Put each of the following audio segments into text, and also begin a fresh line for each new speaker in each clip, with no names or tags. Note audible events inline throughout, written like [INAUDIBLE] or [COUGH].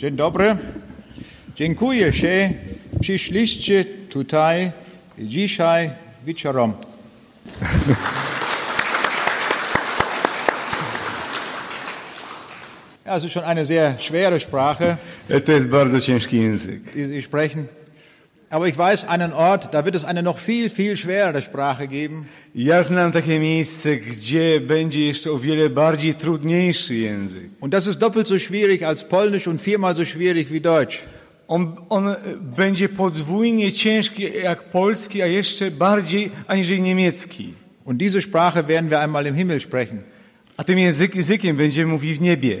Dzień dobry. Dziękuję, że przyszliście tutaj dzisiaj wieczorem. Ja, es ist schon eine sehr schwere Sprache,
To jest bardzo ciężki język.
die Sie sprechen. Aber ich weiß einen Ort, da wird es eine noch viel, viel schwerere Sprache geben.
Ja znam takie miejsce, gdzie będzie jeszcze o wiele bardziej trudniejszy język.
Und das ist doppelt so schwierig als Polnisch und viermal so schwierig wie Deutsch.
On, on będzie podwójnie ciężki jak polski, a jeszcze bardziej aniżeli niemiecki.
Und diese Sprache werden wir einmal im Himmel sprechen.
A tym język, językiem będziemy mówić w niebie.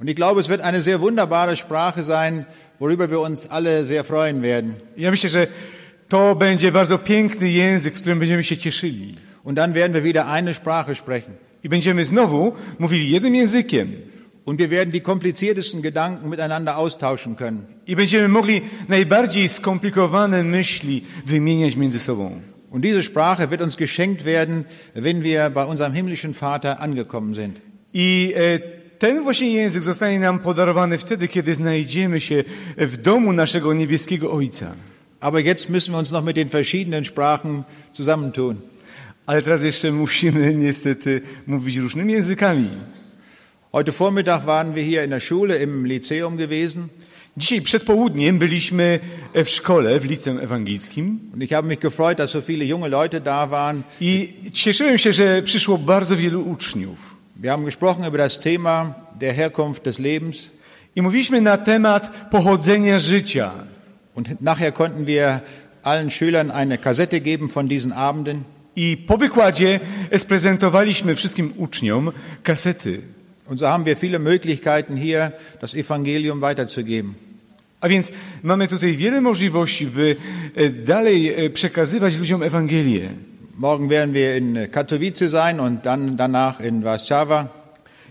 Und ich glaube, es wird eine sehr wunderbare Sprache sein, worüber wir uns alle sehr freuen werden.
Ja myślę, że to będzie bardzo piękny język, z którym będziemy się cieszyli.
Und dann werden wir wieder eine Sprache sprechen.
I będziemy znowu mówili jednym językiem.
Und wir werden die kompliziertesten Gedanken miteinander austauschen können.
I będziemy mogli najbardziej skomplikowane myśli wymieniać między sobą.
Und diese Sprache wird uns geschenkt werden, wenn wir bei unserem himmlischen Vater angekommen sind.
I e, ten właśnie język zostanie nam podarowany wtedy, kiedy znajdziemy się w domu naszego niebieskiego Ojca.
Aber jetzt müssen wir uns noch mit den verschiedenen Sprachen zusammentun.
Ale teraz jeszcze musimy niestety mówić różnymi językami.
Heute Vormittag waren wir hier in der Schule im Lyzeum gewesen
Dzisiaj przed południem byliśmy w szkole w liceum ewangelickim
und ich habe mich gefreut, dass so viele junge Leute da waren.
i cieszyłem się, że przyszło bardzo wielu uczniów.
Wir haben gesprochen über das Thema der Herkunft des Lebens
I mówiliśmy na temat pochodzenia życia.
und nachher konnten wir allen Schülern eine Kassette geben von diesen Abenden.
I po wykładzie sprezentowaliśmy wszystkim uczniom kasety.
Und so haben wir viele Möglichkeiten hier, das Evangelium weiterzugeben.
A więc mamy tutaj wiele możliwości, by e, dalej e, przekazywać ludziom Ewangelię.
Morgen werden wir in Katowice sein und dann danach in Warszawa.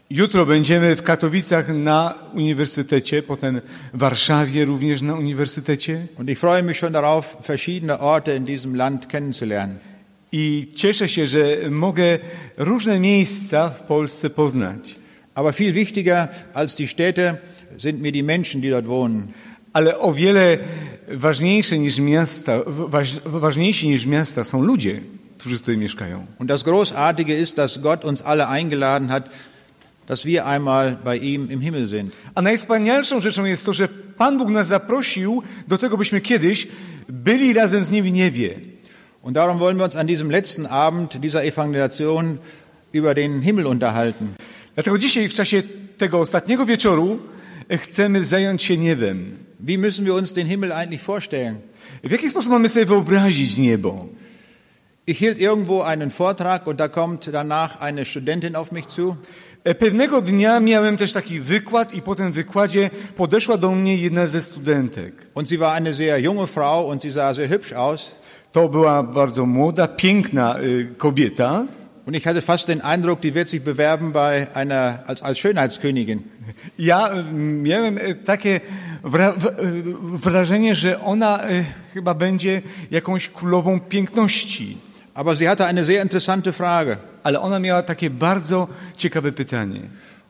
Jutro będziemy w Katowicach na uniwersytecie, potem w Warszawie również na uniwersytecie.
Und ich freue mich schon darauf, verschiedene Orte in diesem Land kennenzulernen.
I cieszę się, że mogę różne miejsca w Polsce poznać.
Aber viel wichtiger als die Städte sind mir die Menschen, die dort wohnen.
Ale o wiele ważniejsze niż miasta, waż, ważniejsi niż miasta są ludzie.
Und das Großartige ist, dass Gott uns alle eingeladen hat, dass wir einmal bei ihm im Himmel sind.
A najwspanialszą rzeczą jest to, że Pan Bóg nas zaprosił do tego, byśmy kiedyś byli razem z Nim w niebie.
Und darum wollen wir uns an diesem letzten Abend dieser Evangelisation über den Himmel unterhalten.
Dlatego dzisiaj w czasie tego ostatniego wieczoru chcemy zająć się niebem.
Wie müssen wir uns den Himmel eigentlich vorstellen?
W jaki sposób mamy sobie wyobrazić niebo?
Ich hielt irgendwo einen Vortrag und da kommt danach eine Studentin auf mich zu
E, Pewnego dnia miałem też taki wykład i po tym wykładzie podeszła do mnie jedna ze studentek.
und sie war eine sehr junge Frau und sie sah sehr hübsch aus.
To była bardzo młoda, piękna y, kobieta
Und ich hatte fast den Eindruck, die wird sich bewerben bei einer, als, als Schönheitskönigin.
Ja y, miałem takie wra wrażenie, że ona y, chyba będzie jakąś królową piękności.
Aber sie hatte eine sehr interessante Frage.
Ale ona miała takie bardzo ciekawe pytanie.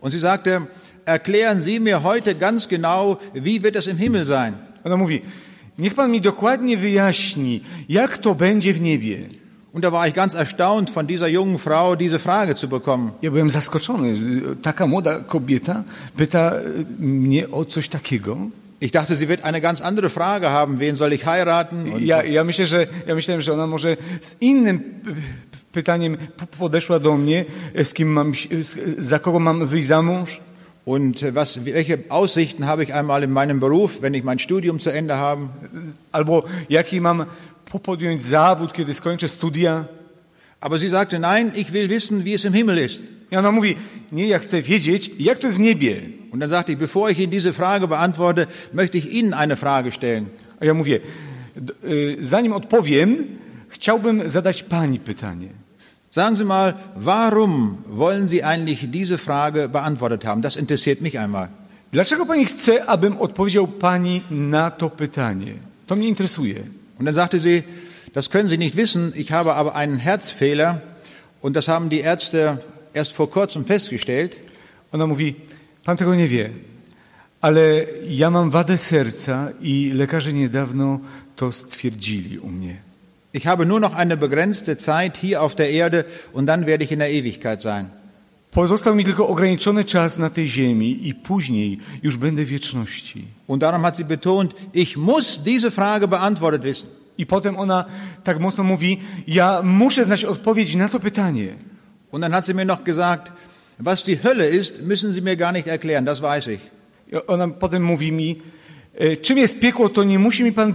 Und sie sagte, erklären Sie mir heute ganz genau, wie wird es im Himmel sein?
Ona mówi, niech pan mi dokładnie wyjaśni, jak to będzie w niebie.
Und da war ich ganz erstaunt, von dieser jungen Frau diese Frage zu bekommen.
Ja byłem zaskoczony. Taka młoda kobieta pyta y, mnie o coś takiego.
Ich dachte, sie wird eine ganz andere Frage haben, wen soll ich heiraten? Und,
Ja, ja, myślę, że, ja myślałem, że ona może z innym pytaniem podeszła do mnie, z kim mam, za kogo mam wyjść za mąż.
und was, welche Aussichten habe ich einmal in meinem Beruf, wenn ich mein Studium zu Ende habe?
Albo jaki mam po- podjąć zawód, kiedy skończę studia.
Aber sie sagte, nein, ich will wissen, wie es im Himmel ist.
I ona mówi, nie, ja chcę wiedzieć, jak to jest w niebie.
Und dann sagte ich, bevor ich Ihnen diese Frage beantworte, möchte ich Ihnen eine Frage stellen.
A ja mówię, zanim odpowiem, chciałbym zadać pani pytanie.
Sagen Sie mal, warum wollen Sie eigentlich diese Frage beantwortet haben? Das interessiert mich einmal.
Dlaczego pani chce, abym odpowiedział pani na to pytanie? To mnie interesuje.
Und dann sagte sie, das können Sie nicht wissen, ich habe aber einen Herzfehler und das haben die Ärzte erst vor kurzem festgestellt.
Ona mówi, pan tego nie wie, Ale ja mam wadę serca i lekarze niedawno to stwierdzili u mnie.
Ich habe nur noch eine begrenzte Zeit hier auf der Erde und dann werde ich in der Ewigkeit sein.
Pozostał mi tylko ograniczony czas na tej ziemi i później już będę wieczności.
Und darum hat sie betont, ich muss diese Frage beantwortet wissen.
I potem ona tak mocno mówi, ja muszę znać odpowiedź na to pytanie.
Und dann hat sie mir noch gesagt, was die Hölle ist, müssen Sie mir gar nicht erklären, das weiß ich.
Ona potem mówi mi, e, czym jest piekło, to nie musi mi pan e,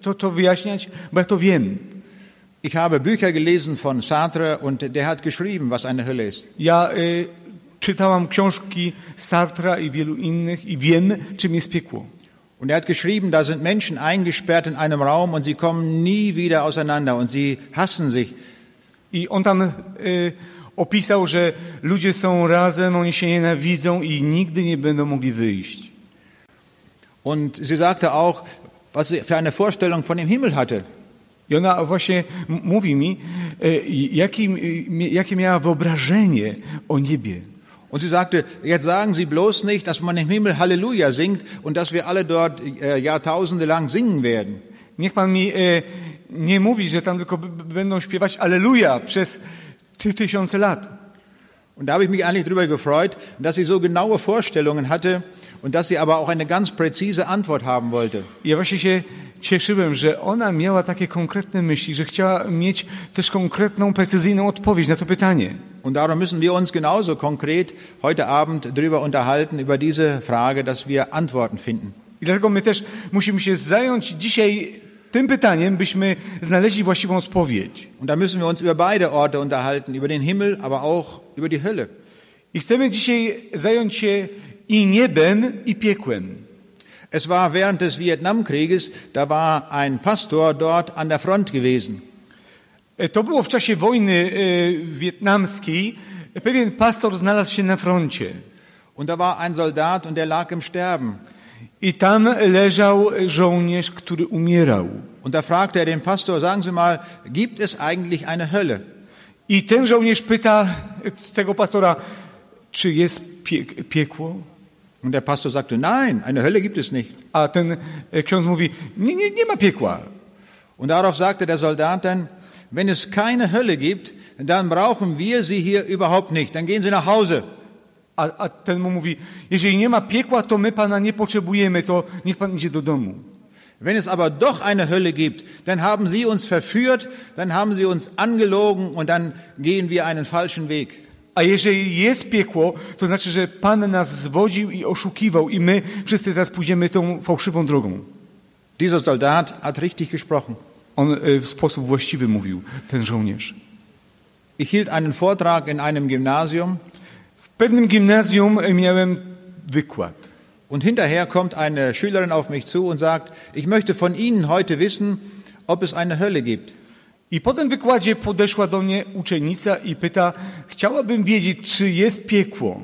to, to wyjaśniać, bo ja to wiem.
Ich habe Bücher gelesen von Sartre und der hat geschrieben, was eine Hölle ist.
Ja e, czytałam książki Sartra i wielu innych i wiem, czym jest piekło.
Und er hat geschrieben, da sind Menschen eingesperrt in einem Raum und sie kommen nie wieder auseinander und sie hassen sich.
I on tam e, opisał, że ludzie są razem, oni się nienawidzą i nigdy nie będą mogli wyjść.
Und sie sagte auch, was sie für eine Vorstellung von dem Himmel hatte.
I ona właśnie mówi mi, e, jaki, e, jakie miała wyobrażenie o niebie.
Und sie sagte, jetzt sagen Sie bloß nicht, dass man im Himmel Halleluja singt und dass wir alle dort äh, Jahrtausende lang singen werden.
Niech pan mi e, nie mówi, że tam tylko będą śpiewać Aleluja przez ty, tysiące lat.
Und da habe ich mich eigentlich darüber gefreut, dass sie so genaue Vorstellungen hatte und dass sie aber auch eine ganz präzise Antwort haben wollte.
Ja właśnie się cieszyłem, że ona miała takie konkretne myśli, że chciała mieć też konkretną, precyzyjną odpowiedź na to pytanie.
Und darum müssen wir uns genauso konkret heute Abend darüber unterhalten, über diese Frage, dass wir Antworten finden.
I dlatego my też musimy się zająć dzisiaj tym pytaniem, byśmy znaleźli właściwą odpowiedź.
Und da müssen wir uns über beide Orte unterhalten, über den Himmel, aber auch über die Hölle.
I chcemy dzisiaj zająć się i niebem, i piekłem.
Es war während des Vietnamkrieges, da war ein Pastor dort an der Front gewesen.
E, To było w czasie wojny e, wietnamskiej. Pewien pastor znalazł się na froncie.
Und da war ein Soldat und der lag im Sterben.
I tam leżał żołnierz, który umierał.
Und da fragte er den Pastor, sagen Sie mal, gibt es eigentlich eine Hölle?
I ten żołnierz pyta tego pastora, czy jest pie piekło?
Und der Pastor sagte, nein, eine Hölle gibt es nicht.
A ten e, ksiądz mówi, nie, nie, nie ma piekła.
Und darauf sagte der Soldat dann, wenn es keine Hölle gibt, dann brauchen wir Sie hier überhaupt nicht. Dann gehen Sie nach Hause.
A, a ten mu mówi, jeżeli nie ma piekła, to my pana nie potrzebujemy, to niech pan idzie do domu.
Wenn es aber doch eine Hölle gibt, dann haben Sie uns verführt, dann haben Sie uns angelogen und dann gehen wir einen falschen Weg.
A jeżeli jest piekło, to znaczy, że Pan nas zwodził i oszukiwał i my wszyscy teraz pójdziemy tą fałszywą drogą.
Dieser Soldat hat richtig gesprochen.
On e, w sposób właściwy mówił, ten żołnierz.
Ich hielt einen Vortrag in einem Gymnasium
pewnym gimnazjum miałem wykład.
und hinterher kommt eine Schülerin auf mich zu und sagt, ich möchte von Ihnen heute wissen, ob es eine Hölle gibt.
I po tym wykładzie podeszła do mnie uczennica i pyta, chciałabym wiedzieć, czy jest piekło.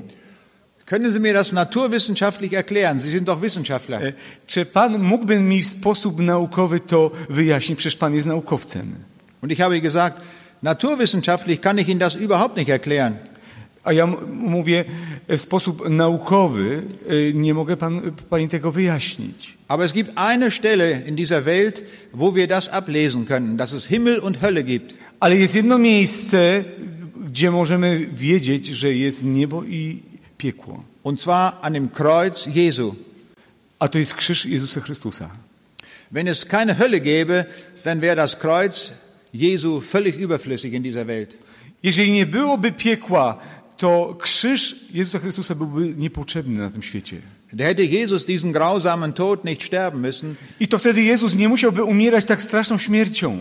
Können Sie mir das naturwissenschaftlich erklären? Sie sind doch Wissenschaftler.
E, Czy Pan mógłby mi w sposób naukowy to wyjaśnić? Przecież Pan jest naukowcem.
Und ich habe gesagt, naturwissenschaftlich kann ich Ihnen das überhaupt nicht erklären.
A ja mówię, w sposób naukowy e, nie mogę pan, Pani tego wyjaśnić.
Aber es gibt eine Stelle in dieser Welt, wo wir das ablesen können, dass es Himmel und Hölle gibt.
Ale jest jedno miejsce, gdzie możemy wiedzieć, że jest niebo i piekło.
Und zwar an dem Kreuz Jesu.
A to jest krzyż Jezusa Chrystusa.
Wenn es keine Hölle gäbe, dann wäre das Kreuz Jesu völlig überflüssig in dieser Welt.
Jeżeli nie byłoby piekła, to krzyż Jezusa Chrystusa byłby niepotrzebny na tym świecie.
Hätte Jesus diesen grausamen Tod nicht sterben müssen.
I to wtedy Jezus nie musiałby umierać tak straszną śmiercią.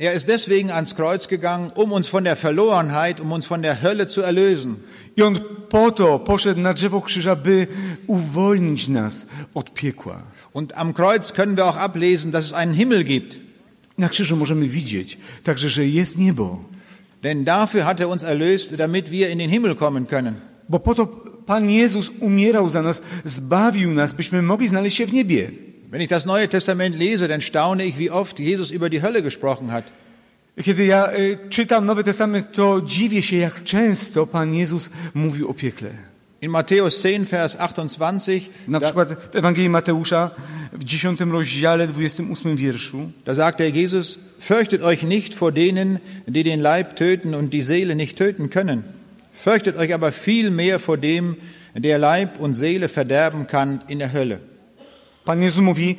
Er ist deswegen ans Kreuz gegangen, um uns von der Verlorenheit, um uns von der Hölle zu erlösen.
I on po to poszedł na drzewo krzyża, by uwolnić nas od piekła.
Und am Kreuz können wir auch ablesen, dass es einen Himmel gibt.
Na krzyżu możemy widzieć także, że jest niebo.
Denn dafür hat er uns erlöst, damit wir in den Himmel kommen können.
Bo po to Pan Jezus umierał za nas, zbawił nas, byśmy mogli znaleźć się w niebie.
Wenn ich das Neue Testament lese, dann staune ich, wie oft Jesus über die Hölle gesprochen hat.
Kiedy ja y, czytam Nowy Testament, to dziwię się, jak często Pan Jezus mówił o piekle.
In Matthäus 10, Vers 28,
Na przykład w Ewangelii Mateusza w 10 rozdziale, 28 wierszu,
da sagt der Jesus, fürchtet euch nicht vor denen, die den Leib töten und die Seele nicht töten können. Fürchtet euch aber vielmehr vor dem, der Leib und Seele verderben kann in der Hölle.
Pan Jezus mówi,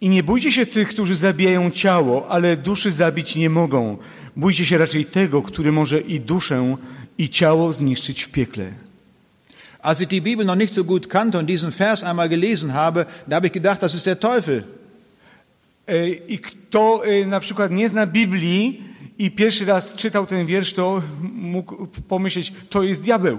i nie bójcie się tych, którzy zabijają ciało, ale duszy zabić nie mogą. Bójcie się raczej tego, który może i duszę, i ciało zniszczyć w piekle.
Als ich die Bibel noch nicht so gut kannte und diesen Vers einmal gelesen habe, da habe ich gedacht, das ist der Teufel.
E, I kto e, na przykład nie zna Biblii i pierwszy raz czytał ten wiersz, to mógł pomyśleć, to jest diabeł.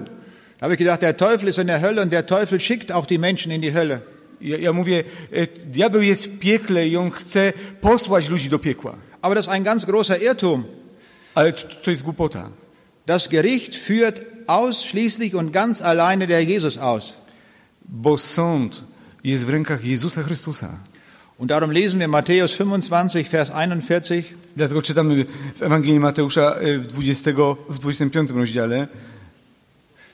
Da habe ich gedacht, der Teufel ist in der Hölle und der Teufel schickt auch die Menschen in die Hölle.
Ja, ja mówię, e, diabeł jest w piekle i on chce posłać ludzi do piekła.
Aber das ist ein ganz großer Irrtum.
Ale to, to jest głupota.
Das Gericht führt ausschließlich und ganz alleine der Jesus aus.
Bo sąd jest w rękach Jezusa Chrystusa.
Und darum lesen wir Matthäus 25, Vers 41.
Dlatego czytamy w Ewangelii Mateusza e, w, 20, w 25 rozdziale.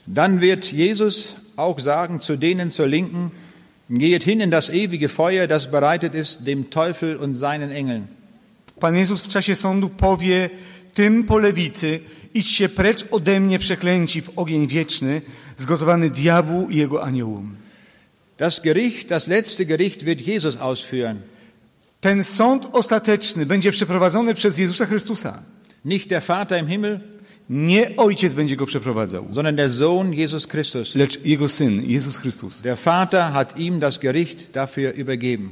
Dann wird Jesus auch sagen zu denen zur Linken, geht hin in das ewige Feuer, das bereitet ist dem Teufel und seinen Engeln.
Pan Jezus w czasie sądu powie tym po lewicy, idźcie precz ode mnie przeklęci w ogień wieczny, zgotowany diabłu i jego aniołom.
Das Gericht, das letzte Gericht wird Jesus ausführen.
Ten sąd ostateczny będzie przeprowadzony przez Jezusa Chrystusa.
Nicht der Vater im Himmel,
Nie ojciec będzie go przeprowadzał,
sondern der Sohn Jesus Christus.
lecz jego syn, Jezus Chrystus.
Der Vater hat ihm das Gericht dafür übergeben.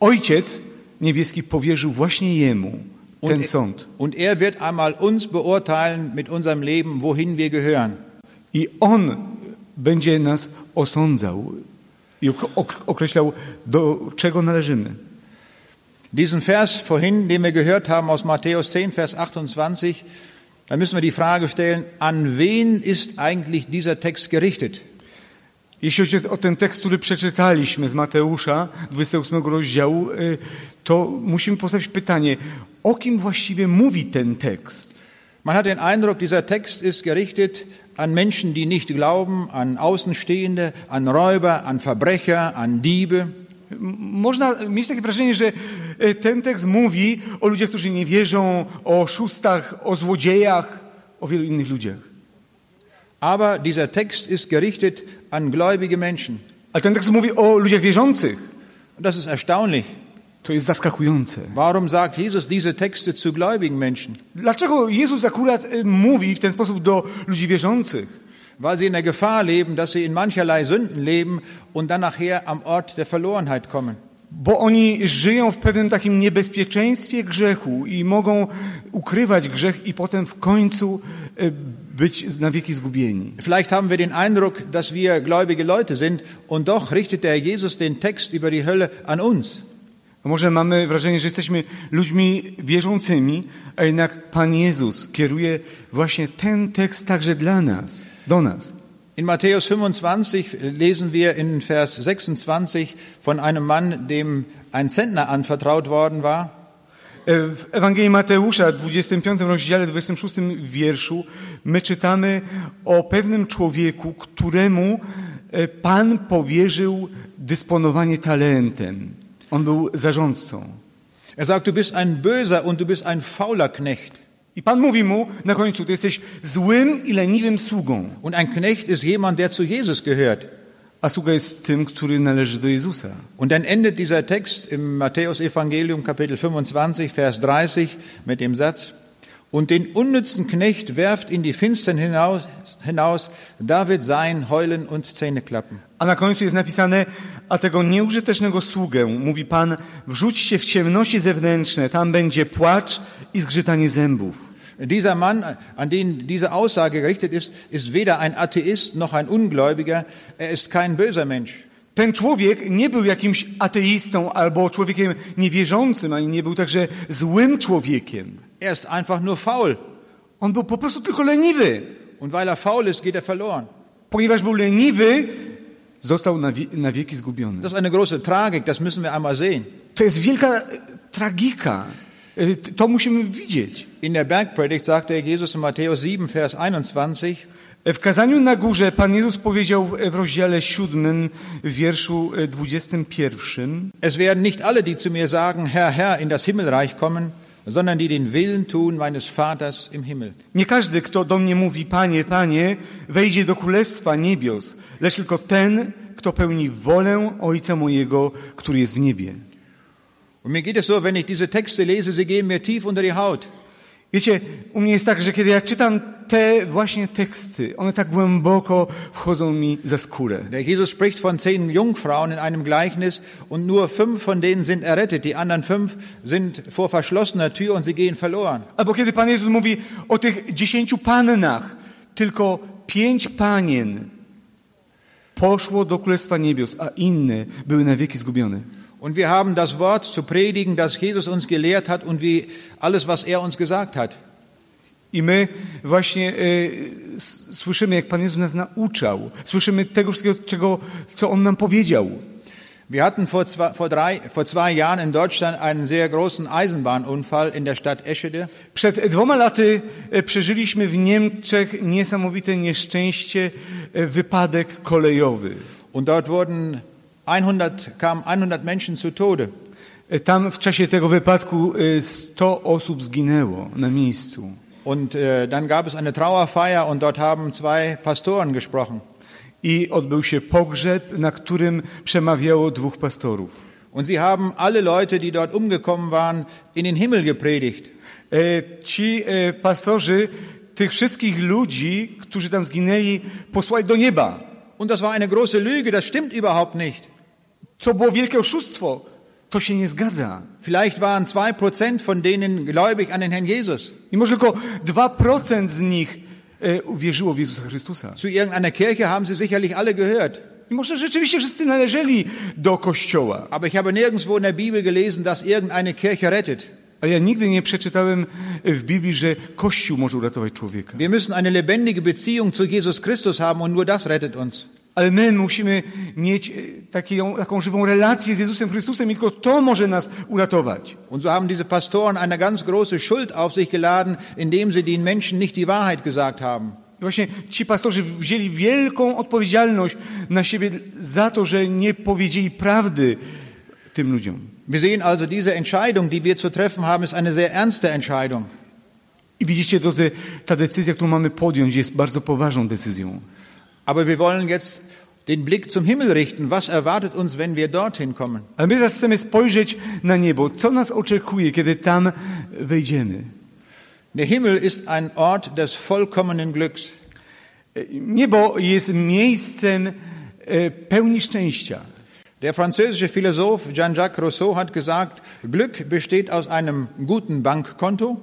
Ojciec niebieski powierzył właśnie jemu ten
Und,
sąd.
und er wird einmal uns beurteilen mit unserem Leben, wohin wir gehören.
I on będzie nas osądzał i ok- ok- określał, do czego należymy.
Diesen Vers vorhin, den wir gehört haben aus Matthäus 10, Vers 28, da müssen wir die Frage stellen, an wen ist eigentlich dieser Text gerichtet?
Jeśli chodzi o ten tekst, który przeczytaliśmy z Mateusza, 28 rozdziału, y, to musimy postawić pytanie, o kim właściwie mówi ten tekst?
Man hat den Eindruck, dieser Text ist gerichtet an Menschen, die nicht glauben, an Außenstehende, an Räuber, an Verbrecher, an Diebe.
Można mieć takie wrażenie, że y, ten tekst mówi o ludziach, którzy nie wierzą, o oszustach, o złodziejach, o wielu innych ludziach.
Aber dieser Text ist gerichtet an gläubige Menschen.
Ale ten tekst mówi o ludziach wierzących.
Das ist erstaunlich.
To jest zaskakujące.
Warum sagt Jesus diese Texte zu gläubigen Menschen?
Dlaczego Jezus akurat y, mówi w ten sposób do ludzi wierzących?
Weil sie in der Gefahr leben, dass sie in mancherlei Sünden leben und dann nachher am Ort der Verlorenheit kommen.
Bo oni żyją w pewnym takim niebezpieczeństwie grzechu i mogą ukrywać grzech i potem w końcu y, być na wieki zgubieni.
Vielleicht haben wir den Eindruck, dass wir gläubige Leute sind und doch richtet der Jesus den Text über die Hölle an uns.
Może mamy wrażenie, że jesteśmy ludźmi wierzącymi, a jednak Pan Jezus kieruje właśnie ten tekst także dla nas, do nas.
In Matthäus 25 lesen wir in Vers 26 von einem Mann, dem ein Zentner anvertraut worden war.
E, W Ewangelii Mateusza, 25 rozdziale, 26 wierszu, my czytamy o pewnym człowieku, któremu e, Pan powierzył dysponowanie talentem. On był zarządcą.
Er sagt, du bist ein böser und du bist ein fauler Knecht.
I Pan mówi mu na końcu, ty jesteś złym i leniwym sługą.
Und ein Knecht ist jemand, der zu Jesus gehört.
A sługa jest tym, który należy do Jezusa.
Und dann endet dieser Text im Matthäus Evangelium Kapitel 25 Vers 30 mit dem Satz und den unnützen Knecht werft in die Finstern hinaus, hinaus da wird sein Heulen und Zähneklappen.
A na końcu jest napisane, a tego nieużytecznego sługę, mówi Pan, wrzućcie w ciemności zewnętrzne, tam będzie płacz i zgrzytanie zębów.
Dieser Mann, an den diese Aussage gerichtet ist, ist weder ein Atheist noch ein Ungläubiger, er ist kein böser Mensch.
Ten człowiek nie był jakimś ateistą albo człowiekiem niewierzącym, ani nie był także złym człowiekiem.
Er ist einfach nur faul.
On był po prostu tylko leniwy.
Und weil er faul ist, geht er verloren.
Ponieważ był leniwy, został na, wie, na wieki zgubiony.
Das ist eine große Tragik, das müssen wir einmal sehen.
To jest wielka tragika. T- To musimy widzieć.
In der Bergpredigt sagte Jesus in Matthäus 7, Vers 21,
W kazaniu na górze Pan Jezus powiedział w rozdziale 7, w wierszu e, 21,
Es werden nicht alle, die zu mir sagen, Herr, Herr, in das Himmelreich kommen, sondern die den Willen tun meines Vaters im Himmel.
Nie każdy, kto do mnie mówi, Panie, Panie, wejdzie do Królestwa Niebios, lecz tylko ten, kto pełni wolę Ojca mojego, który jest w niebie.
Und mir geht es so, wenn ich diese Texte lese, sie gehen mir tief unter die Haut.
Wiecie, u mnie jest tak, że kiedy ja czytam te właśnie teksty, one tak głęboko wchodzą mi za skórę.
Der Jesus spricht von zehn Jungfrauen in einem Gleichnis und nur fünf von denen sind errettet. Die anderen fünf sind vor verschlossener Tür und sie gehen verloren.
Albo kiedy Pan Jezus mówi o tych dziesięciu pannach, tylko pięć panien poszło do Królestwa Niebios, a inne były na wieki zgubione.
Und wir haben das Wort zu predigen, das Jesus uns gelehrt hat und wie alles, was er uns gesagt hat.
I my właśnie e, s- słyszymy, jak Pan Jezus nas nauczał. Słyszymy tego wszystkiego, czego, co On nam powiedział.
Wir hatten vor zwei, vor, drei, vor zwei Jahren in Deutschland einen sehr großen Eisenbahnunfall in der Stadt Eschede.
Przed dwoma laty e, przeżyliśmy w Niemczech niesamowite nieszczęście, e, wypadek kolejowy.
Und dort wurden 100, kamen 100 Menschen zu Tode.
E, Tam w czasie tego wypadku e, 100 osób zginęło na miejscu.
Und äh, dann gab es eine Trauerfeier und dort haben zwei Pastoren gesprochen.
I odbył się pogrzeb, na którym przemawiało dwóch pastorów.
Und sie haben alle Leute, die dort umgekommen waren, in den Himmel gepredigt.
E, Ci e, pastorzy tych wszystkich ludzi, którzy tam zginęli, posłali do nieba.
Und das war eine große Lüge, das stimmt überhaupt nicht.
Co było wielkie oszustwo. To się nie zgadza.
Vielleicht waren zwei Prozent von denen gläubig an den Herrn Jesus.
I może tylko 2% z nich e, uwierzyło w Jezusa Chrystusa.
Zu irgendeiner Kirche haben sie sicherlich alle gehört.
I może rzeczywiście wszyscy należeli do Kościoła.
Aber ich habe nirgendwo in der Bibel gelesen, dass irgendeine Kirche rettet.
A ja nigdy nie przeczytałem w Biblii, że Kościół może uratować człowieka.
Wir müssen eine lebendige Beziehung zu Jesus Christus haben und nur das rettet uns.
Ale my musimy mieć e, taką, taką żywą relację z Jezusem Chrystusem i tylko to może nas uratować.
Und so haben diese Pastoren eine ganz große Schuld auf sich geladen, indem sie den Menschen nicht die Wahrheit gesagt haben.
I właśnie ci pastorzy wzięli wielką odpowiedzialność na siebie za to, że nie powiedzieli prawdy tym ludziom.
Wir sehen also, diese Entscheidung, die wir zu treffen haben, ist eine sehr ernste Entscheidung.
I widzicie, drodzy, ta decyzja, którą mamy podjąć, jest bardzo poważną decyzją.
Aber wir wollen jetzt den Blick zum Himmel richten. Was erwartet uns, wenn wir dorthin kommen?
Ale my teraz chcemy spojrzeć na niebo. Co nas oczekuje, kiedy tam wejdziemy?
Der Himmel ist ein Ort des vollkommenen Glücks.
Niebo jest miejscem e, pełni szczęścia.
Der französische Philosoph Jean-Jacques Rousseau hat gesagt, Glück besteht aus einem guten Bankkonto,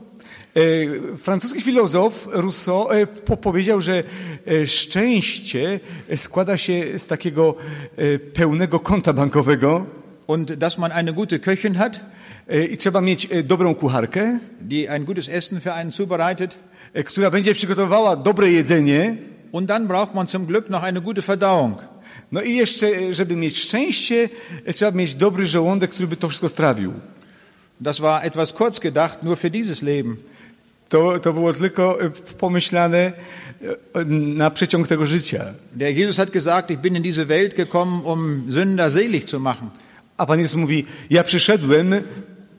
Francuski filozof Rousseau e, po- powiedział, że e, szczęście składa się z takiego e, pełnego konta bankowego
und dass man eine gute Köchin hat,
e, i trzeba mieć e, dobrą kucharkę,
die ein gutes Essen für einen zubereitet.
e, która będzie przygotowała dobre jedzenie.
Und dann braucht man zum Glück noch eine gute Verdauung.
No i jeszcze, e, żeby mieć szczęście, e, trzeba mieć dobry żołądek, który by to wszystko strawił.
Das war etwas kurz gedacht, nur für dieses Leben.
To, to było tylko e, pomyślane e, na przeciąg tego życia.
Der Jesus hat gesagt, ich bin in diese Welt gekommen, um Sünder selig zu machen.
A Pan Jezus mówi, ja przyszedłem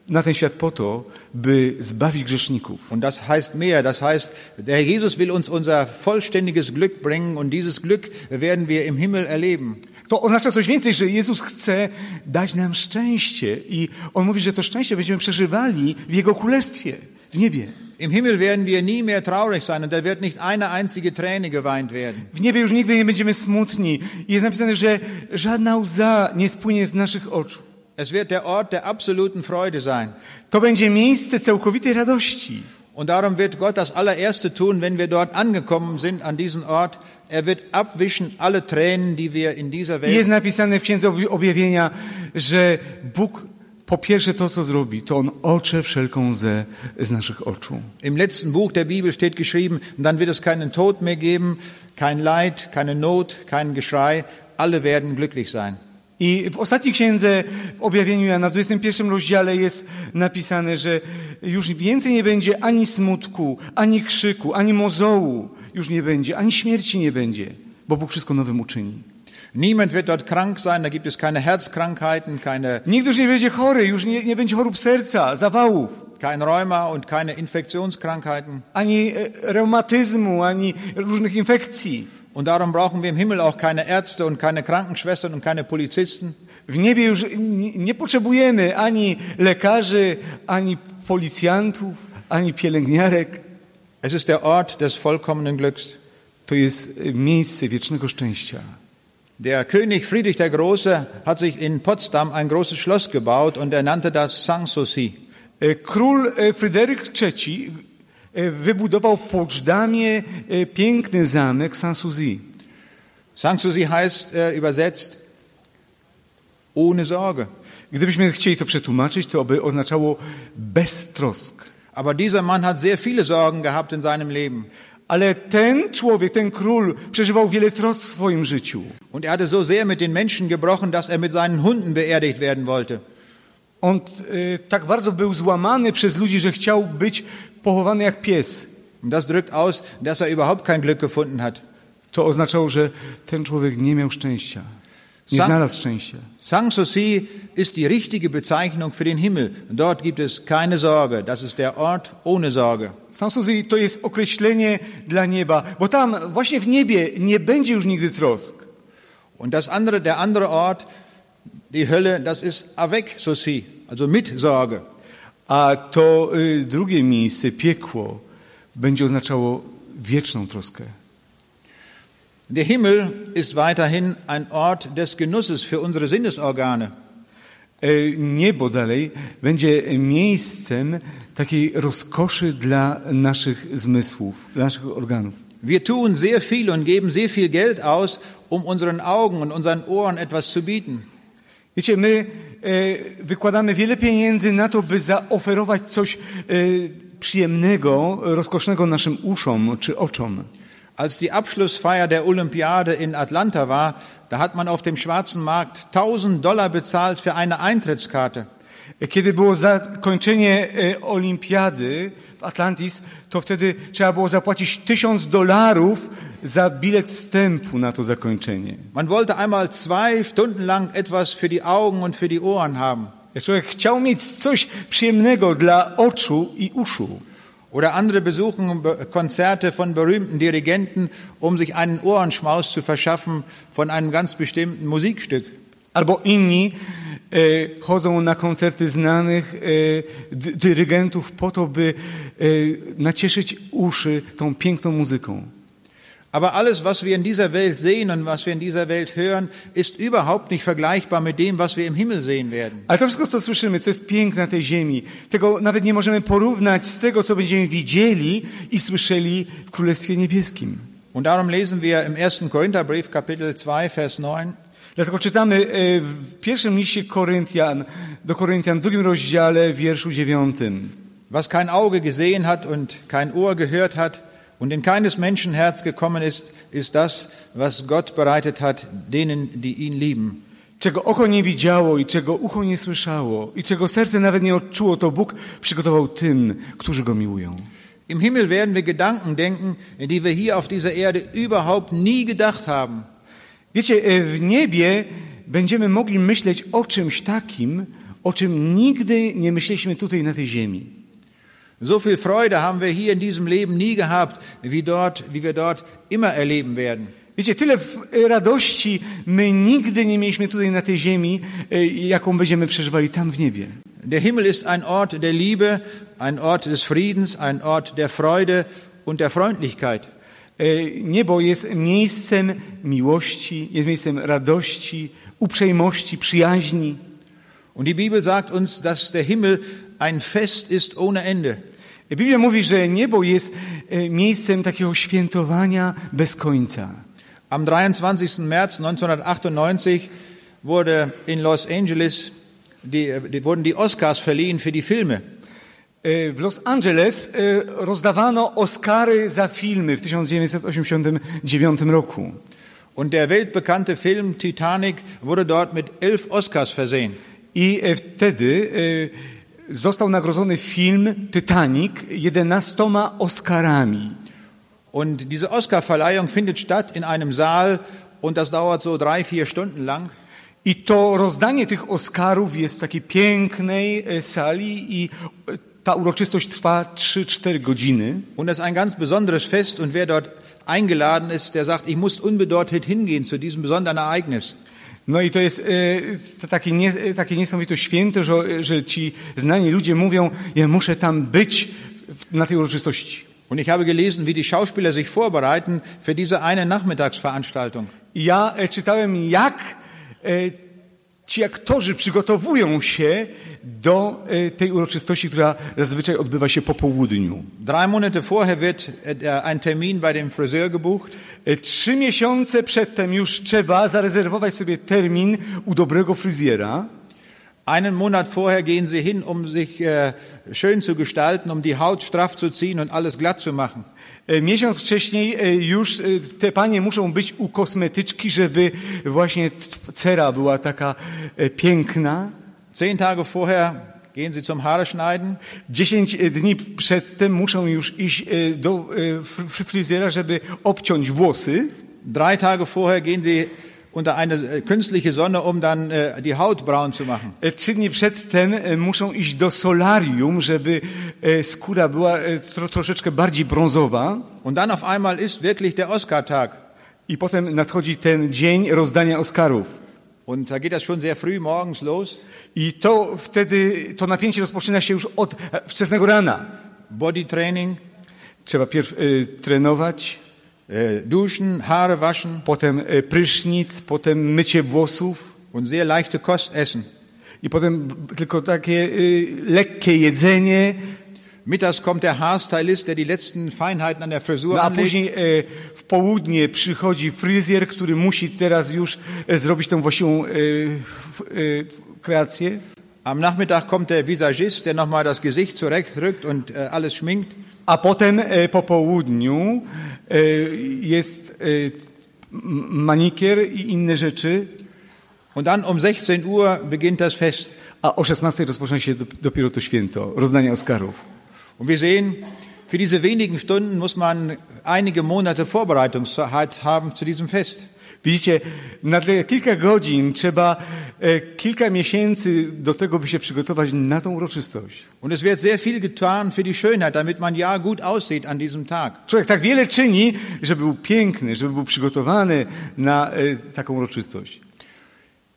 na ten świat po to, by zbawić grzeszników.
Und das heißt mehr. Das heißt, der Jesus will uns unser vollständiges Glück bringen und dieses Glück werden wir im Himmel erleben.
To oznacza coś więcej, że Jezus chce dać nam szczęście i On mówi, że to szczęście będziemy przeżywali w Jego Królestwie, w niebie.
Im Himmel werden wir nie mehr traurig sein und da wird nicht eine einzige Träne geweint werden.
W niebie już nigdy nie będziemy smutni. Jest napisane, że żadna łza nie spłynie z naszych oczu.
Es wird der Ort der absoluten Freude sein.
To będzie miejsce całkowitej radości.
Und darum wird Gott das allererste tun, wenn wir dort angekommen sind, an diesen Ort. Er wird abwischen alle Tränen, die wir in dieser Welt
jest napisane w Księdze Obj- Objawienia, że Bóg po pierwsze to, co zrobi, to On otrze wszelką łzę z naszych oczu.
Im letzten Buch der Bibel steht geschrieben, dann wird es keinen Tod mehr geben, kein Leid, keine Not, kein Geschrei. Alle werden glücklich sein.
I w ostatniej księdze, w objawieniu Jana, w 21 rozdziale jest napisane, że już więcej nie będzie ani smutku, ani krzyku, ani mozołu. już nie będzie, ani śmierci nie będzie, bo Bóg wszystko nowym uczyni.
Niemand wird dort krank sein, da gibt es keine Herzkrankheiten, keine,
Nikt już nie będzie chory, już nie, nie będzie chorób serca, zawałów,
kein Rheuma und keine Infektionskrankheiten.
ani e, reumatyzmu, ani różnych infekcji.
Und darum brauchen wir im Himmel auch keine Ärzte und keine Krankenschwestern und keine Polizisten.
W niebie już nie, nie potrzebujemy ani lekarzy, ani policjantów, ani pielęgniarek.
Es ist der Ort des vollkommenen Glücks.
To jest e, miejsce wiecznego szczęścia.
Der König Friedrich der Große hat sich in Potsdam ein großes Schloss gebaut und er nannte das Sanssouci.
E, Król e, Fryderyk III e, wybudował w Poczdamie piękny zamek Sanssouci.
Sanssouci heißt äh, übersetzt ohne Sorge.
Gdybyśmy chcieli to przetłumaczyć, to by oznaczało beztrosk.
Aber dieser Mann hat sehr viele Sorgen gehabt in seinem Leben.
Ale ten człowiek, ten król przeżywał wiele trosk w swoim życiu.
Und er hatte so sehr mit den Menschen gebrochen, dass er mit seinen Hunden beerdigt werden wollte.
On e, tak bardzo był złamany przez ludzi, że chciał być pochowany jak pies.
Und das drückt aus, dass er überhaupt kein Glück gefunden hat.
To oznaczało, że ten człowiek nie miał szczęścia. Nie znalazł szczęścia.
Sanssouci ist die richtige Bezeichnung für den Himmel. Dort gibt es keine Sorge. Das ist der Ort ohne Sorge.
Sanssouci to jest określenie dla nieba, bo tam właśnie w niebie nie będzie już nigdy trosk.
Und das andere, der andere Ort, die Hölle, das ist avec souci, also mit Sorge.
A to y, drugie miejsce, piekło, będzie oznaczało wieczną troskę.
Der Himmel ist weiterhin ein Ort des Genusses für unsere Sinnesorgane.
E, Niebo dalej będzie miejscem takiej rozkoszy dla naszych zmysłów, dla naszych organów.
Wir tun sehr viel und geben sehr viel Geld aus, um unseren Augen und unseren Ohren etwas zu bieten.
Wiecie, my e, wykładamy wiele pieniędzy na to, by zaoferować coś e, przyjemnego, rozkosznego naszym uszom czy oczom.
Als die Abschlussfeier der Olympiade in Atlanta war, da hat man auf dem schwarzen Markt 1000 Dollar bezahlt für eine Eintrittskarte.
Kiedy było zakończenie e, olimpiady w Atlantis, to wtedy trzeba było zapłacić tysiąc dolarów za bilet wstępu na to zakończenie.
Man wollte einmal zwei Stunden lang etwas für die Augen und für die Ohren haben.
Człowiek chciał mieć coś przyjemnego dla oczu i uszu.
Oder andere besuchen Be- Konzerte von berühmten Dirigenten, um sich einen Ohrenschmaus zu verschaffen von einem ganz bestimmten Musikstück.
Albo inni e, chodzą na koncerty znanych e, dy- dyrygentów po to, by e, nacieszyć uszy tą piękną muzyką.
Aber alles, was wir in dieser Welt sehen und was wir in dieser Welt hören, ist überhaupt nicht vergleichbar mit dem, was wir im Himmel sehen werden.
Ale to wszystko, co słyszymy, co jest piękne na tej ziemi, tego nawet nie możemy porównać z tego, co będziemy widzieli i słyszeli w Królestwie Niebieskim.
Und darum lesen wir im 1. Korintherbrief Kapitel 2, Vers 9.
Dlatego czytamy e, w pierwszym liście Koryntian, do Koryntian, w drugim rozdziale, wierszu dziewiątym.
Was kein Auge gesehen hat und kein Ohr gehört hat und in keines Menschen Herz gekommen ist, ist das, was Gott bereitet hat, denen, die ihn lieben.
Czego oko nie widziało i czego ucho nie słyszało i czego serce nawet nie odczuło, to Bóg przygotował tym, którzy Go miłują.
Im Himmel werden wir Gedanken denken, die wir hier auf dieser Erde überhaupt nie gedacht haben.
Wiecie, e, w niebie będziemy mogli myśleć o czymś takim, o czym nigdy nie myśleliśmy tutaj na tej ziemi.
So viel Freude haben wir hier in diesem Leben nie gehabt, wie dort, wie wir dort immer erleben werden.
Wiecie, tyle radości my nigdy nie mieliśmy tutaj na tej ziemi, e, jaką będziemy przeżywali tam w niebie.
Der Himmel ist ein Ort der Liebe, ein Ort des Friedens, ein Ort der Freude und der Freundlichkeit.
E, Niebo jest miejscem miłości, jest miejscem radości, uprzejmości, przyjaźni.
Und die Bibel sagt uns, dass der Himmel ein Fest ist ohne Ende.
Biblia mówi, że niebo jest e, miejscem takiego świętowania bez końca.
Am 23. März 1998 wurde in Los Angeles die, die, wurden die Oscars verliehen für die Filme.
E, W Los Angeles e, rozdawano Oscary za filmy w 1989 roku.
Und der weltbekannte Film Titanic wurde dort mit elf Oscars versehen.
I wtedy został nagrodzony film Titanic 11 Oscarami.
Und diese Oscarverleihung findet statt in einem Saal und das dauert so drei, vier Stunden lang.
I to rozdanie tych Oscarów jest w takiej pięknej e, sali i e, ta uroczystość trwa 3-4 godziny.
Und das ist ein ganz besonderes Fest und wer dort eingeladen ist, der sagt, ich muss unbedeutet hingehen zu diesem besonderen Ereignis.
No i to jest to takie, nie, takie niesamowite święto, że, że ci znani ludzie mówią, ja muszę tam być na tej uroczystości.
Und ich habe gelesen, wie die Schauspieler sich vorbereiten für diese eine Nachmittagsveranstaltung.
Ja e, czytałem, jak e, ci aktorzy przygotowują się do e, tej uroczystości, która zazwyczaj odbywa się po południu.
Drei Monate vorher wird äh, ein Termin bei dem Friseur gebucht.
E, Trzy miesiące przedtem już trzeba zarezerwować sobie termin u dobrego fryzjera.
Einen Monat vorher gehen sie hin, um sich äh, schön zu gestalten, um die Haut straff zu ziehen und alles glatt zu machen.
E, Miesiąc wcześniej e, już e, te panie muszą być u kosmetyczki, żeby właśnie cera była taka e, piękna.
Zehn Tage vorher gehen sie zum Haare schneiden.
Dziesięć e, dni przedtem muszą już iść e, do e, fr- fryzjera, żeby obciąć włosy.
Drei Tage vorher gehen sie unter eine künstliche Sonne, um dann die Haut braun zu machen.
Trzy dni przedtem muszą iść do solarium, żeby skóra była tro, troszeczkę bardziej brązowa.
Und dann auf einmal ist wirklich der Oscar-Tag.
I potem nadchodzi ten dzień rozdania Oscarów.
Und da geht das schon sehr früh morgens los.
I to wtedy, to napięcie rozpoczyna się już od e, wczesnego rana.
Body Training,
Trzeba pierw e, trenować,
äh, duschen, Haare waschen
potem prysznic, potem mycie włosów
und sehr leichte Kost essen.
i potem tylko takie lekkie jedzenie.
Mittags kommt der Haarstylist, der die letzten Feinheiten an der Frisur
No a
anlegt.
później e, w południe przychodzi fryzjer, który musi teraz już e, zrobić tą właściwą e, f- e, kreację.
Am Nachmittag kommt der Visagist, der nochmal das Gesicht zurechtrückt und äh, alles schminkt.
A potem e, po południu e, jest e, manikier i inne rzeczy,
Und dann um 16 Uhr beginnt das Fest.
a o 16 rozpoczyna się dop- dopiero to święto, rozdania Oscarów.
Und wir sehen, für diese wenigen Stunden muss man einige Monate Vorbereitungszeit haben zu diesem Fest.
Widzicie, na te kilka godzin trzeba e, kilka miesięcy do tego, by się przygotować na tą uroczystość.
Und es wird sehr viel getan für die Schönheit, damit man ja gut aussieht an diesem Tag.
Człowiek tak wiele czyni, żeby był piękny, żeby był przygotowany na e, taką uroczystość.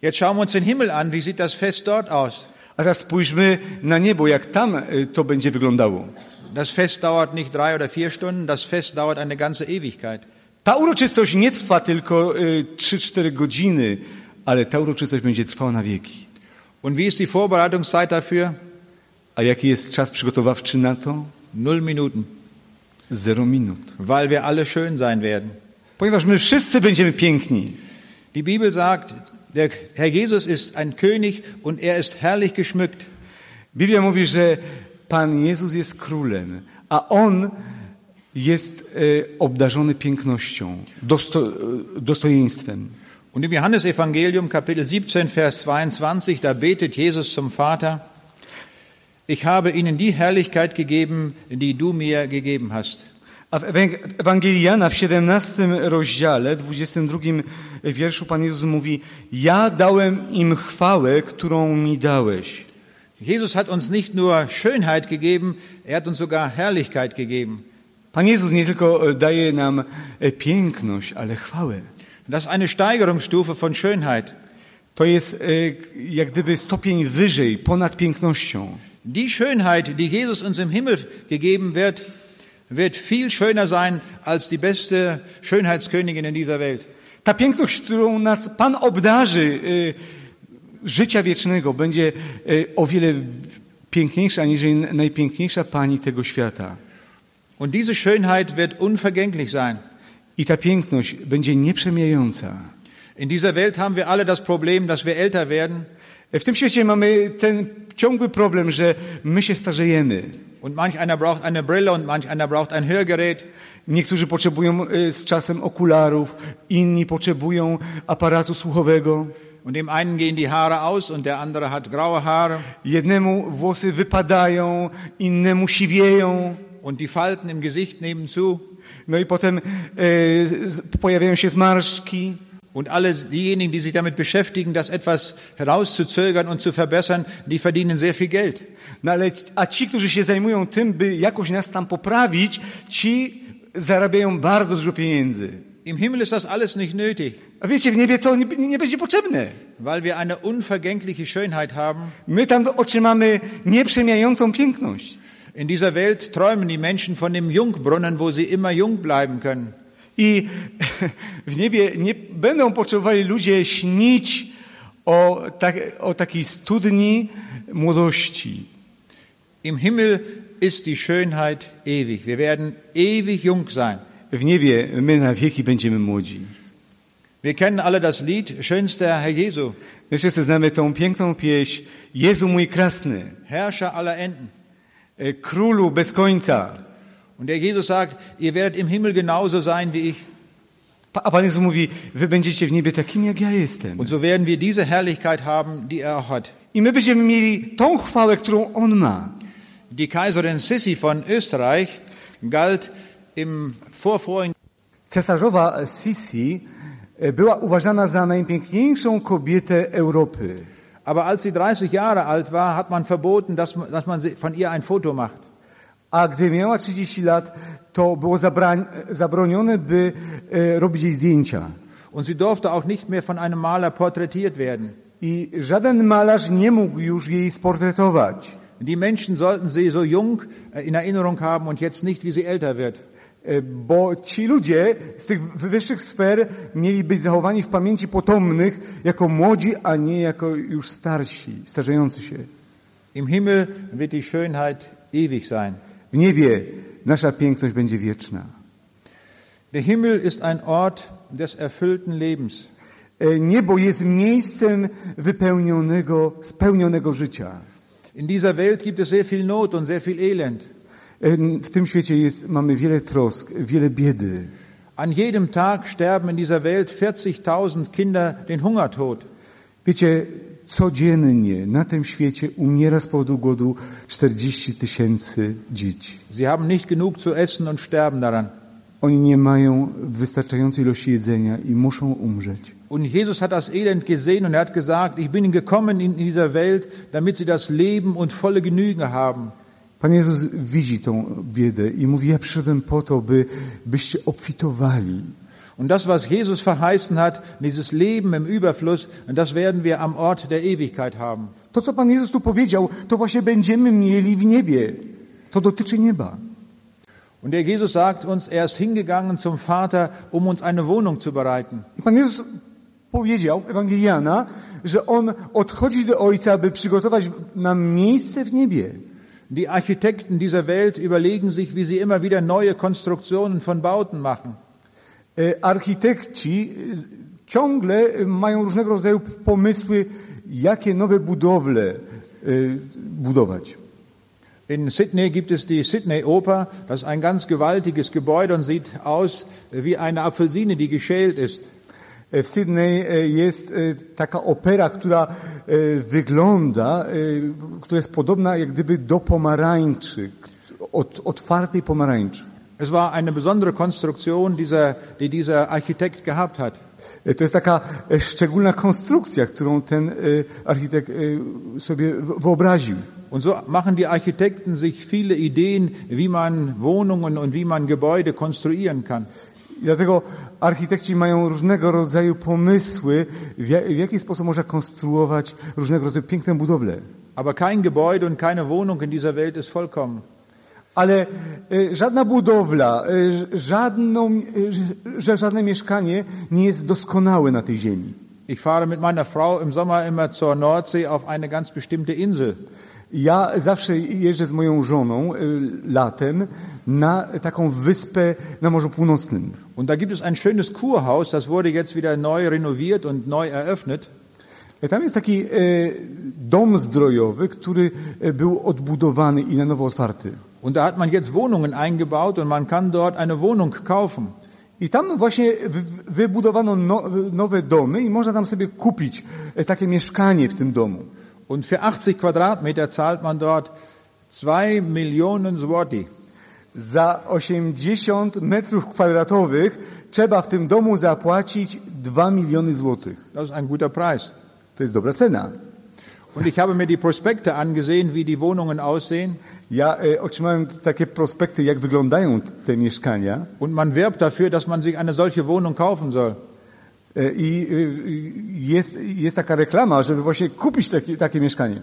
Jetzt schauen wir uns den Himmel an. Wie sieht das Fest dort aus?
A teraz spójrzmy na niebo, jak tam e, to będzie wyglądało.
Das Fest dauert nicht drei oder vier Stunden, das Fest dauert eine ganze Ewigkeit.
Ta uroczystość nie trwa tylko e, 3-4 godziny, ale ta uroczystość będzie trwała na wieki.
Und wie ist die Vorbereitungszeit dafür?
A jaki jest czas przygotowawczy na to?
Null Minuten,
Zero minut.
weil wir alle schön sein werden.
Ponieważ my wszyscy będziemy piękni.
Die Bibel sagt, der Herr Jesus ist ein König und er ist herrlich geschmückt.
Biblia mówi, że Pan Jezus jest królem, a On jest e, obdarzony pięknością, dosto, e, dostojeństwem.
Und im Johannesevangelium Kapitel 17, Vers 22, da betet Jesus zum Vater, ich habe ihnen die Herrlichkeit gegeben, die du mir gegeben hast.
A w Ewang- Ewangelii Jana w 17 rozdziale, 22 wierszu Pan Jezus mówi, ja dałem im chwałę, którą mi dałeś.
Jesus hat uns nicht nur Schönheit gegeben, er hat uns sogar Herrlichkeit gegeben.
Pan Jezus nie tylko e, daje nam e, piękność, ale chwałę.
Das ist eine Steigerungsstufe von Schönheit.
To jest e, jak gdyby stopień wyżej, ponad pięknością.
Die Schönheit, die Jesus uns im Himmel gegeben wird, wird viel schöner sein als die beste Schönheitskönigin in dieser Welt.
Ta piękność, którą nas Pan obdarzy e, życia wiecznego, będzie e, o wiele piękniejsza aniżeli najpiękniejsza Pani tego świata.
Und diese Schönheit wird unvergänglich sein.
I ta piękność będzie nieprzemijająca.
In dieser Welt haben wir alle das Problem, dass wir älter werden
W tym świecie mamy ten ciągły problem, że my się starzejemy.
Und manch einer braucht eine Brille und manch einer braucht ein Hörgerät.
Niektórzy potrzebują e, z czasem okularów, inni potrzebują aparatu słuchowego.
Und dem einen gehen die Haare aus und der andere hat graue Haare
Jednemu włosy wypadają, innemu siwieją.
und die Falten im Gesicht nehmen zu.
No i potem e, pojawiają się zmarszczki.
Und alle diejenigen, die sich damit beschäftigen, das etwas herauszuzögern und zu verbessern, die verdienen sehr viel Geld.
No ale, a ci, którzy się zajmują tym, by jakoś nas tam poprawić, ci zarabiają bardzo dużo pieniędzy.
Im Himmel ist das alles nicht nötig,
A wiecie, w niebie to nie, nie będzie potrzebne.
weil wir eine unvergängliche Schönheit haben.
My tam otrzymamy nieprzemiającą piękność.
In dieser Welt träumen die Menschen von dem Jungbrunnen, wo sie immer jung bleiben können.
I [LAUGHS] w niebie nie będą potrzebowali ludzie śnić o, tak, o takiej studni młodości.
Im Himmel ist die Schönheit ewig. Wir werden ewig jung sein.
W niebie my na wieki będziemy młodzi.
Wir kennen alle das Lied Schönster Herr Jesu,
My wszyscy znamy tą piękną pieśń Jezu mój krasny,
Herrscher aller Enden.
e, królu bez końca.
Und der Jesus sagt, ihr werdet im Himmel genauso sein wie ich.
A Pan Jezus mówi, wy będziecie w niebie takim jak ja jestem.
Und so werden wir diese Herrlichkeit haben, die er auch hat.
I my będziemy mieli tą chwałę, którą On ma.
Die Kaiserin Sissi von Österreich galt im vorvorigen
Cesarzowa Sisi e, była uważana za najpiękniejszą kobietę Europy.
Aber als sie 30 Jahre alt war, hat man verboten, dass man, dass man von ihr ein Foto macht.
A gdy miała 30 lat, to było zabrań, zabronione, by e, robić jej zdjęcia.
Und sie durfte auch nicht mehr von einem Maler porträtiert werden.
I żaden malarz nie mógł już jej sportretować.
Die Menschen sollten sie so jung äh, in Erinnerung haben und jetzt nicht, wie sie älter wird.
E, Bo ci ludzie z tych wyższych sfer mieli być zachowani w pamięci potomnych jako młodzi, a nie jako już starsi, starzejący się.
Im Himmel wird die Schönheit ewig sein.
W niebie nasza piękność będzie wieczna.
Der Himmel ist ein Ort des erfüllten Lebens.
E, Niebo jest miejscem wypełnionego, spełnionego życia.
In dieser Welt gibt es sehr viel Not und sehr viel Elend.
W tym świecie jest, mamy wiele trosk, wiele biedy.
An jedem Tag sterben in dieser Welt 40.000 Kinder den Hungertod.
Wiecie, codziennie na tym świecie umiera z powodu głodu 40 tysięcy dzieci.
Sie haben nicht genug zu essen und sterben daran.
Oni nie mają wystarczającej ilości jedzenia i muszą umrzeć.
Und Jesus hat das Elend gesehen und er hat gesagt, ich bin gekommen in dieser Welt, damit sie das Leben und volle Genüge haben.
Pan Jezus widzi tą biedę i mówi, ja przyszedłem po to, by, byście obfitowali.
Und das, was Jesus verheißen hat, dieses Leben im Überfluss, das werden wir am Ort der Ewigkeit haben.
To, co Pan Jezus tu powiedział, to właśnie będziemy mieli w niebie. To dotyczy nieba.
Und der Jesus sagt uns, er ist hingegangen zum Vater, um uns eine Wohnung zu bereiten.
I Pan Jezus powiedział, Ewangeliana, że On odchodzi do Ojca, by przygotować nam miejsce w niebie.
Die Architekten dieser Welt überlegen sich, wie sie immer wieder neue Konstruktionen von Bauten machen.
E, Architekci ciągle mają różnego rodzaju pomysły, jakie nowe budowle e, budować.
In Sydney gibt es die Sydney Oper. Das ist ein ganz gewaltiges Gebäude und sieht aus wie eine Apfelsine, die geschält ist.
W Sydney e, jest taka opera, która wygląda, która jest podobna jak gdyby do pomarańczy, od, otwartej pomarańczy.
Es war eine besondere Konstruktion, die dieser Architekt gehabt hat.
E, To jest taka e, szczególna konstrukcja, którą ten e, architekt sobie wyobraził.
Und so machen die Architekten sich viele Ideen, wie man Wohnungen und wie man Gebäude konstruieren kann.
Dlatego architekci mają różnego rodzaju pomysły, w jaki sposób można konstruować różnego rodzaju piękne budowle.
Aber kein Gebäude und keine Wohnung in dieser Welt ist vollkommen.
Ale e, żadna budowla, ż- żadną, że żadne mieszkanie nie jest doskonałe na tej ziemi.
Ich fahre mit meiner Frau im Sommer immer zur Nordsee auf eine ganz bestimmte Insel.
Ja zawsze jeżdżę z moją żoną latem na taką wyspę na Morzu Północnym.
Und da gibt es ein schönes Kurhaus, das wurde jetzt wieder neu renoviert und neu eröffnet.
Tam jest taki dom zdrojowy, który był odbudowany i na nowo otwarty.
Und da hat man jetzt Wohnungen eingebaut und man kann dort eine Wohnung kaufen.
I tam właśnie wy- wybudowano no, nowe domy i można tam sobie kupić e, takie mieszkanie w tym domu.
Und für 80 Quadratmeter zahlt man dort 2 Millionen Zloty.
Za 80 metrów kwadratowych trzeba w tym domu zapłacić 2 miliony złotych.
Das ist ein guter Preis.
To jest dobra cena.
Und ich habe mir die Prospekte angesehen, wie die Wohnungen aussehen.
Ja e, otrzymałem takie prospekty, jak wyglądają te mieszkania.
Und man wirbt dafür, dass man sich eine solche Wohnung kaufen soll.
E, I e, jest, jest taka reklama, żeby właśnie kupić takie, takie mieszkanie.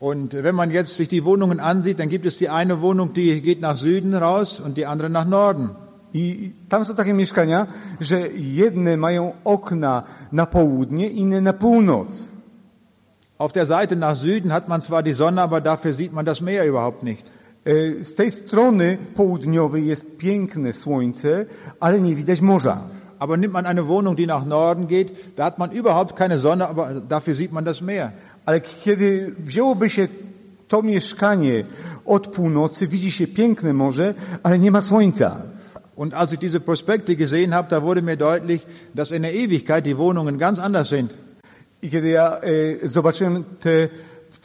Und wenn man jetzt sich die Wohnungen ansieht, dann gibt es die eine Wohnung, die geht nach Süden raus und die andere nach Norden.
I tam są takie mieszkania, że jedne mają okna na południe, inne na północ.
Auf der Seite nach Süden hat man zwar die Sonne, aber dafür sieht man das Meer überhaupt nicht.
E, Z tej strony południowej jest piękne słońce, ale nie widać morza.
Aber nimmt man eine Wohnung, die nach Norden geht, da hat man überhaupt keine Sonne, aber dafür sieht man das Meer.
Ale kiedy wzięłoby się to mieszkanie od północy, widzi się piękne morze, ale nie ma słońca.
Und als ich diese Prospekte gesehen habe, da wurde mir deutlich, dass in der Ewigkeit die Wohnungen ganz anders sind.
I kiedy ja e, zobaczyłem te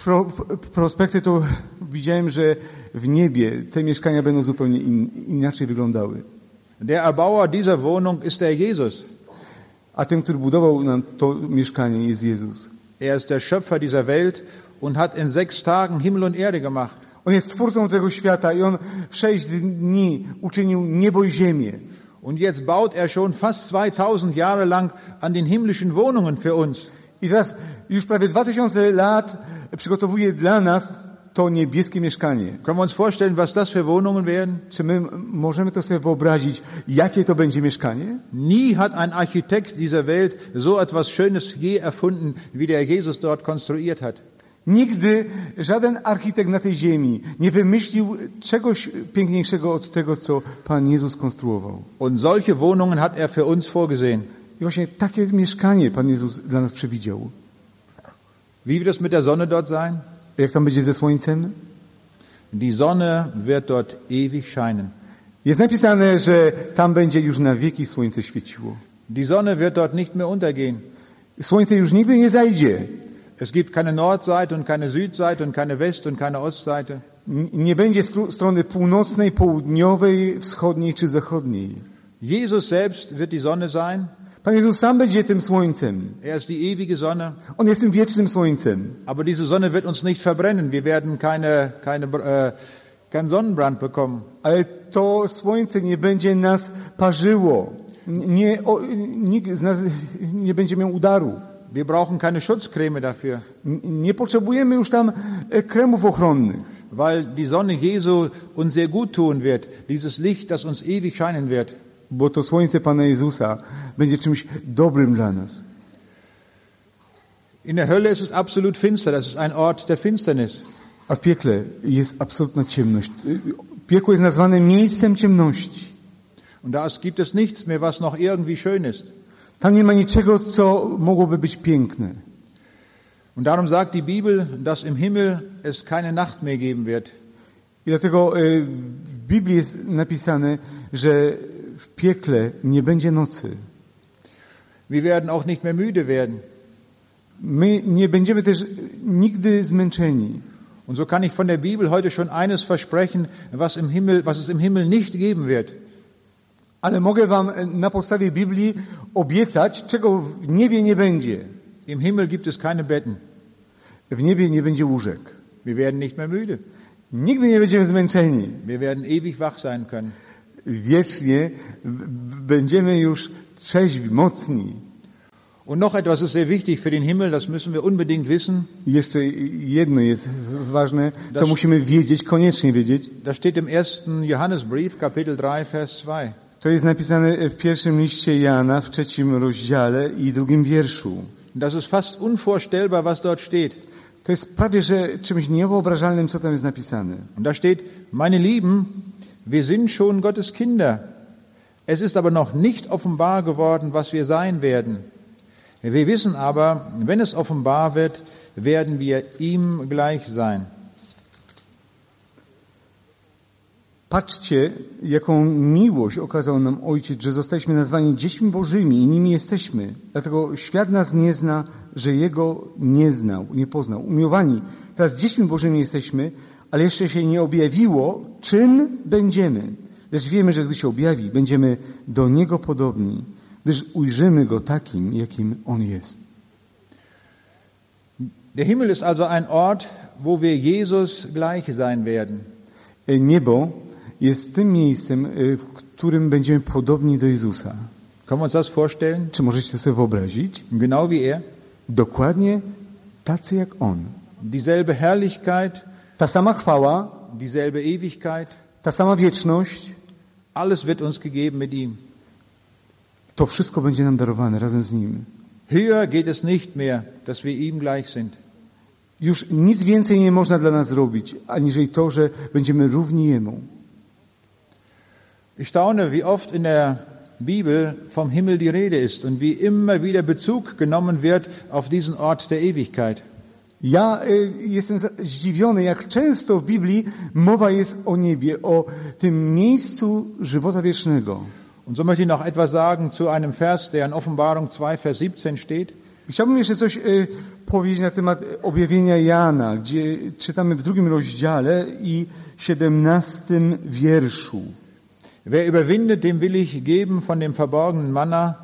pro, prospekty, to widziałem, że w niebie te mieszkania będą zupełnie in, inaczej wyglądały.
Der Erbauer dieser Wohnung ist der Jesus.
A tym, który budował nam to mieszkanie, jest Jezus.
Er ist der Schöpfer dieser Welt und hat in sechs Tagen Himmel und Erde gemacht.
On jest twórcą tego świata i on w sześć dni uczynił niebo i ziemię.
Und jetzt baut er schon fast 2000 Jahre lang an den himmlischen Wohnungen für uns.
I teraz już prawie dwa tysiące lat przygotowuje dla nas to niebieskie mieszkanie.
Können wir uns vorstellen, was das für Wohnungen werden?
Czy my możemy to sobie wyobrazić, jakie to będzie mieszkanie?
Nie hat ein Architekt dieser Welt so etwas Schönes je erfunden, wie der Jesus dort konstruiert hat.
Nigdy żaden architekt na tej ziemi nie wymyślił czegoś piękniejszego od tego, co Pan Jezus konstruował.
Und solche Wohnungen hat er für uns vorgesehen.
I właśnie takie mieszkanie Pan Jezus dla nas przewidział.
Wie wird es mit der Sonne dort sein?
Jak tam będzie ze słońcem?
Die Sonne wird dort ewig scheinen.
Jest napisane, że tam będzie już na wieki słońce świeciło.
Die Sonne wird dort nicht mehr untergehen.
Słońce już nigdy nie zajdzie.
Es gibt keine Nordseite und keine Südseite und keine West- und keine Ostseite.
Nie będzie strony północnej, południowej, wschodniej czy zachodniej.
Jesus selbst wird die Sonne sein.
Pan Jezus sam będzie tym słońcem.
Er ist die ewige Sonne.
On jest tym wiecznym słońcem.
Aber diese Sonne wird uns nicht verbrennen. Wir werden keine, keine, äh, keinen Sonnenbrand bekommen.
Ale to słońce nie będzie nas parzyło. Nie, o, nikt z nas nie będzie miał udaru.
Wir brauchen keine Schutzcreme dafür,
Nie potrzebujemy już tam e, kremów ochronnych,
weil die Sonne Jesu uns sehr gut tun wird. Dieses Licht, das uns ewig scheinen wird.
Bo to słońce Pana Jezusa będzie czymś dobrym dla nas.
In der Hölle ist es absolut finster. Das ist ein Ort der Finsternis.
A w piekle jest absolutna ciemność. Piekło jest nazwane miejscem ciemności.
Und da gibt es nichts mehr, was noch irgendwie schön ist.
Tam nie ma niczego, co mogłoby być piękne.
Und darum sagt die Bibel, dass im Himmel es keine Nacht mehr geben wird.
I dlatego y, w Biblii jest napisane, że piekle nie będzie nocy.
Wir werden auch nicht mehr müde werden.
My nie będziemy też nigdy zmęczeni.
Und so kann ich von der Bibel heute schon eines versprechen, was im Himmel, was es im Himmel nicht geben wird.
Ale mogę wam e, na podstawie Biblii obiecać, czego w niebie nie będzie.
Im Himmel gibt es keine Betten.
W niebie nie będzie łóżek.
Wir werden nicht mehr müde.
Nigdy nie będziemy zmęczeni.
Wir werden ewig wach sein können.
Wiecznie będziemy już trzeźwi, mocni.
Und noch etwas ist sehr wichtig für den Himmel, das müssen wir unbedingt wissen.
Jeszcze jedno jest ważne, co
Das-
musimy wiedzieć, koniecznie wiedzieć.
Das steht im ersten Johannesbrief, Kapitel 3, Vers 2.
To jest napisane w pierwszym liście Jana, w trzecim rozdziale i drugim wierszu.
Das ist fast unvorstellbar, was dort steht.
To jest prawie, że czymś niewyobrażalnym, co tam jest napisane.
Da steht, meine Lieben, wir sind schon Gottes Kinder. Es ist aber noch nicht offenbar geworden, was wir sein werden. Wir wissen aber, wenn es offenbar wird, werden wir ihm gleich sein.
Patrzcie, jaką miłość okazał nam Ojciec, że zostaliśmy nazwani dziećmi Bożymi i nimi jesteśmy. Dlatego świat nas nie zna, że Jego nie znał, nie poznał. Umiłowani, teraz dziećmi Bożymi jesteśmy, ale jeszcze się nie objawiło, czym będziemy. Lecz wiemy, że gdy się objawi, będziemy do Niego podobni, gdyż ujrzymy Go takim, jakim On jest.
Der Himmel ist also ein Ort, wo wir Jesus gleich sein werden.
E, Niebo jest tym miejscem, e, w którym będziemy podobni do Jezusa.
Können wir uns das vorstellen?
Czy możecie sobie wyobrazić?
Genau wie er.
Dokładnie tacy jak On.
Dieselbe Herrlichkeit,
Ta sama chwała,
dieselbe Ewigkeit.
ta sama wieczność,
Alles wird uns gegeben mit ihm.
to wszystko będzie nam darowane razem z Nim.
Höher geht es nicht mehr, dass wir ihm gleich sind.
Już nic więcej nie można dla nas zrobić, aniżeli to, że będziemy równi Jemu.
Ich staune, wie oft in der Bibel vom Himmel die Rede ist und wie immer wieder Bezug genommen wird auf diesen Ort der Ewigkeit.
Ja y, jestem zdziwiony, jak często w Biblii mowa jest o niebie, o tym miejscu żywota wiecznego.
Und so möchte ich noch etwas sagen zu einem Vers, der in Offenbarung 2, Vers 17 steht.
Chciałbym jeszcze coś y, powiedzieć na temat objawienia Jana, gdzie czytamy w drugim rozdziale i siedemnastym wierszu.
Wer überwindet, dem will ich geben von dem verborgenen Manna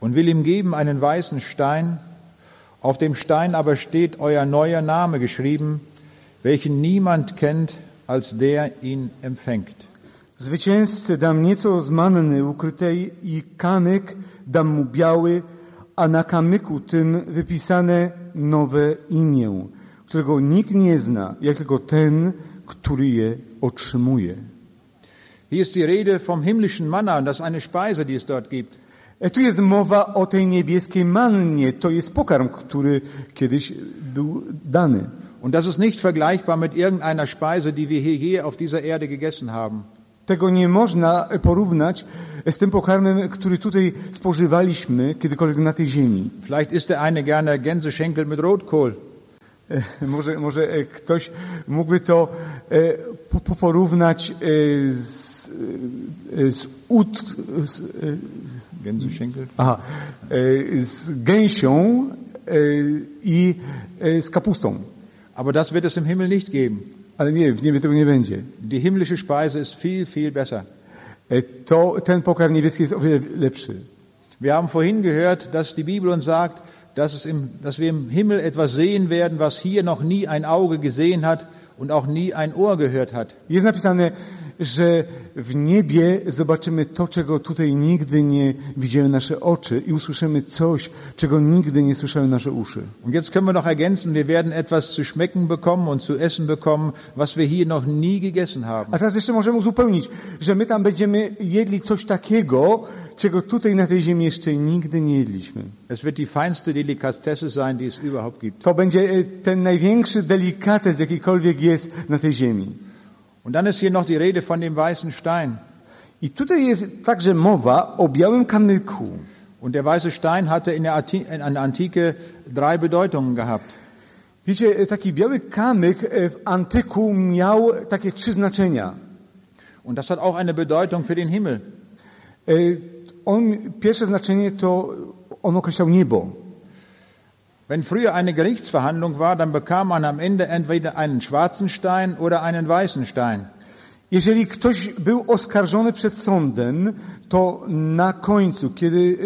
und will ihm geben einen weißen Stein. Auf dem Stein aber steht euer neuer Name geschrieben, welchen niemand kennt, als der ihn empfängt.
Zwycięzcy dam nieco z manny ukrytej i kamyk dam mu biały, a na kamyku tym wypisane nowe imię, którego nikt nie zna, jak tylko ten, który je otrzymuje.
Hier ist die Rede vom himmlischen Manna und das ist eine Speise, die es dort gibt.
E, Tu jest mowa o tej niebieskiej mannie. To jest pokarm, który kiedyś był dany.
Und das ist nicht vergleichbar mit irgendeiner Speise, die wir hier, hier auf dieser Erde gegessen haben.
Tego nie można porównać z tym pokarmem, który tutaj spożywaliśmy kiedykolwiek na tej ziemi.
Vielleicht isst der eine gerne Gänseschenkel mit Rotkohl.
E, Może, może e, ktoś mógłby to po- po- porównać z, z, ut, z,
Gänseschenkel?
aha, z gęsią i e, z kapustą.
Aber das wird es im Himmel nicht geben.
Ale nie, w niebie tego nie będzie.
Die himmlische Speise ist viel, viel besser.
To ten pokarm niebieski jest o wiele lepszy.
Wir haben vorhin gehört, dass die Bibel uns sagt, dass, es im, dass wir im Himmel etwas sehen werden, was hier noch nie ein Auge gesehen hat und auch nie ein Ohr gehört hat.
Jest napisane, że w niebie zobaczymy to, czego tutaj nigdy nie widziały nasze oczy i usłyszymy coś, czego nigdy nie słyszały nasze uszy.
Und jetzt können wir noch ergänzen, wir werden etwas zu schmecken bekommen und zu essen bekommen, was wir hier noch nie gegessen haben.
A teraz jeszcze możemy uzupełnić, że my tam będziemy jedli coś takiego, czego tutaj na tej ziemi jeszcze nigdy nie jedliśmy.
Es wird die feinste Delikatesse sein, die es überhaupt gibt.
To będzie e, ten największy delikates, jakikolwiek jest na tej ziemi.
Und dann ist hier noch die Rede von dem weißen Stein.
I tutaj jest także mowa o białym kamyku.
Und der weiße Stein hatte in der, Antike drei Bedeutungen gehabt.
Wiecie, e, taki biały kamyk e, w antyku miał takie trzy znaczenia.
Und das hat auch eine Bedeutung für den Himmel.
E, On, pierwsze znaczenie to on określał niebo.
Wenn früher eine Gerichtsverhandlung war, dann bekam man am Ende entweder einen schwarzen Stein oder einen weißen Stein.
Jeżeli ktoś był oskarżony przed sądem, to na końcu, kiedy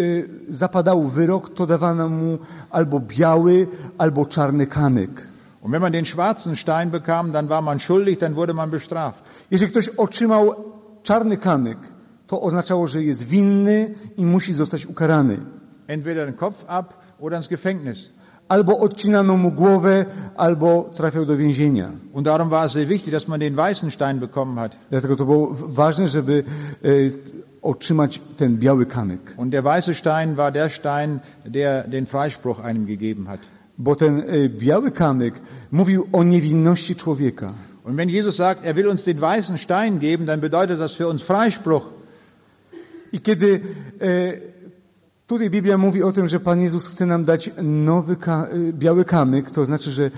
zapadał wyrok, to dawano mu albo biały, albo czarny kamyk.
Und wenn man den schwarzen Stein bekam, dann war man schuldig, dann wurde man bestraft.
Jeżeli ktoś otrzymał czarny kamyk, to oznaczało, że jest winny i musi zostać ukarany.
Entweder den Kopf ab oder ins Gefängnis.
Albo odcinano mu głowę, albo trafiał do więzienia.
Und darum war es sehr wichtig, dass man den weißen Stein bekommen hat.
Dlatego to było ważne, żeby e, otrzymać ten biały kamyk.
Und der weiße Stein war der Stein, der den Freispruch einem gegeben hat.
Bo ten e, biały kamyk mówił o niewinności człowieka.
Und wenn Jesus sagt, er will uns den weißen Stein geben, dann bedeutet das für uns Freispruch.
I kiedy e, tutaj Biblia mówi o tym, że Pan Jezus chce nam dać nowy ka, e, biały kamyk, to znaczy, że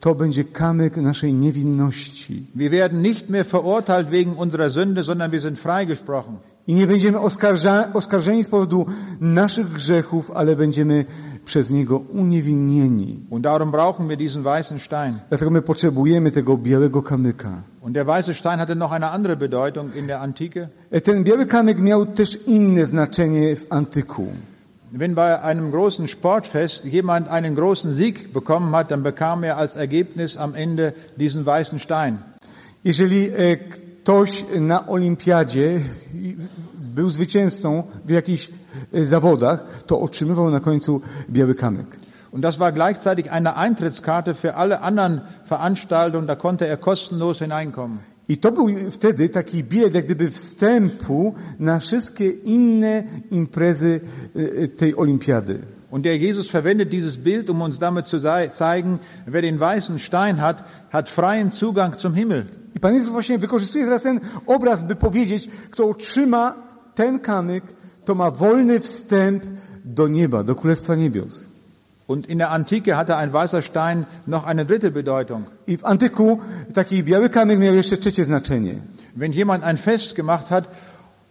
to będzie kamyk naszej niewinności.
Wir werden nicht mehr verurteilt wegen unserer Sünde, sondern wir sind freigesprochen.
I nie będziemy oskarża, oskarżeni z powodu naszych grzechów, ale będziemy przez Niego uniewinnieni.
Und darum brauchen wir diesen weißen Stein.
Dlatego my potrzebujemy tego białego kamyka.
Und der weiße Stein hatte noch eine andere Bedeutung in der Antike.
E, Ten biały kamyk miał też inne znaczenie w antyku.
Wenn bei einem großen Sportfest jemand einen großen Sieg bekommen hat, dann bekam er als Ergebnis am Ende diesen weißen Stein.
Jeżeli e, ktoś na olimpiadzie był zwycięzcą w jakichś e, zawodach, to otrzymywał na końcu biały kamyk.
Und das war gleichzeitig eine Eintrittskarte für alle anderen Veranstaltungen, da konnte er kostenlos hineinkommen.
I to był wtedy taki bilet jak gdyby wstępu na wszystkie inne imprezy e, e, tej olimpiady.
Und der Jesus verwendet dieses Bild, um uns damit zu zeigen, wer den weißen Stein hat, hat freien Zugang zum Himmel.
I Pan Jezus właśnie wykorzystuje teraz ten obraz, by powiedzieć, kto otrzyma ten kamyk, to ma wolny wstęp do nieba, do Królestwa Niebios.
Und in der Antike hatte ein weißer Stein noch eine dritte Bedeutung.
I w antyku taki biały kamyk miał jeszcze trzecie znaczenie.
Wenn jemand ein Fest gemacht hat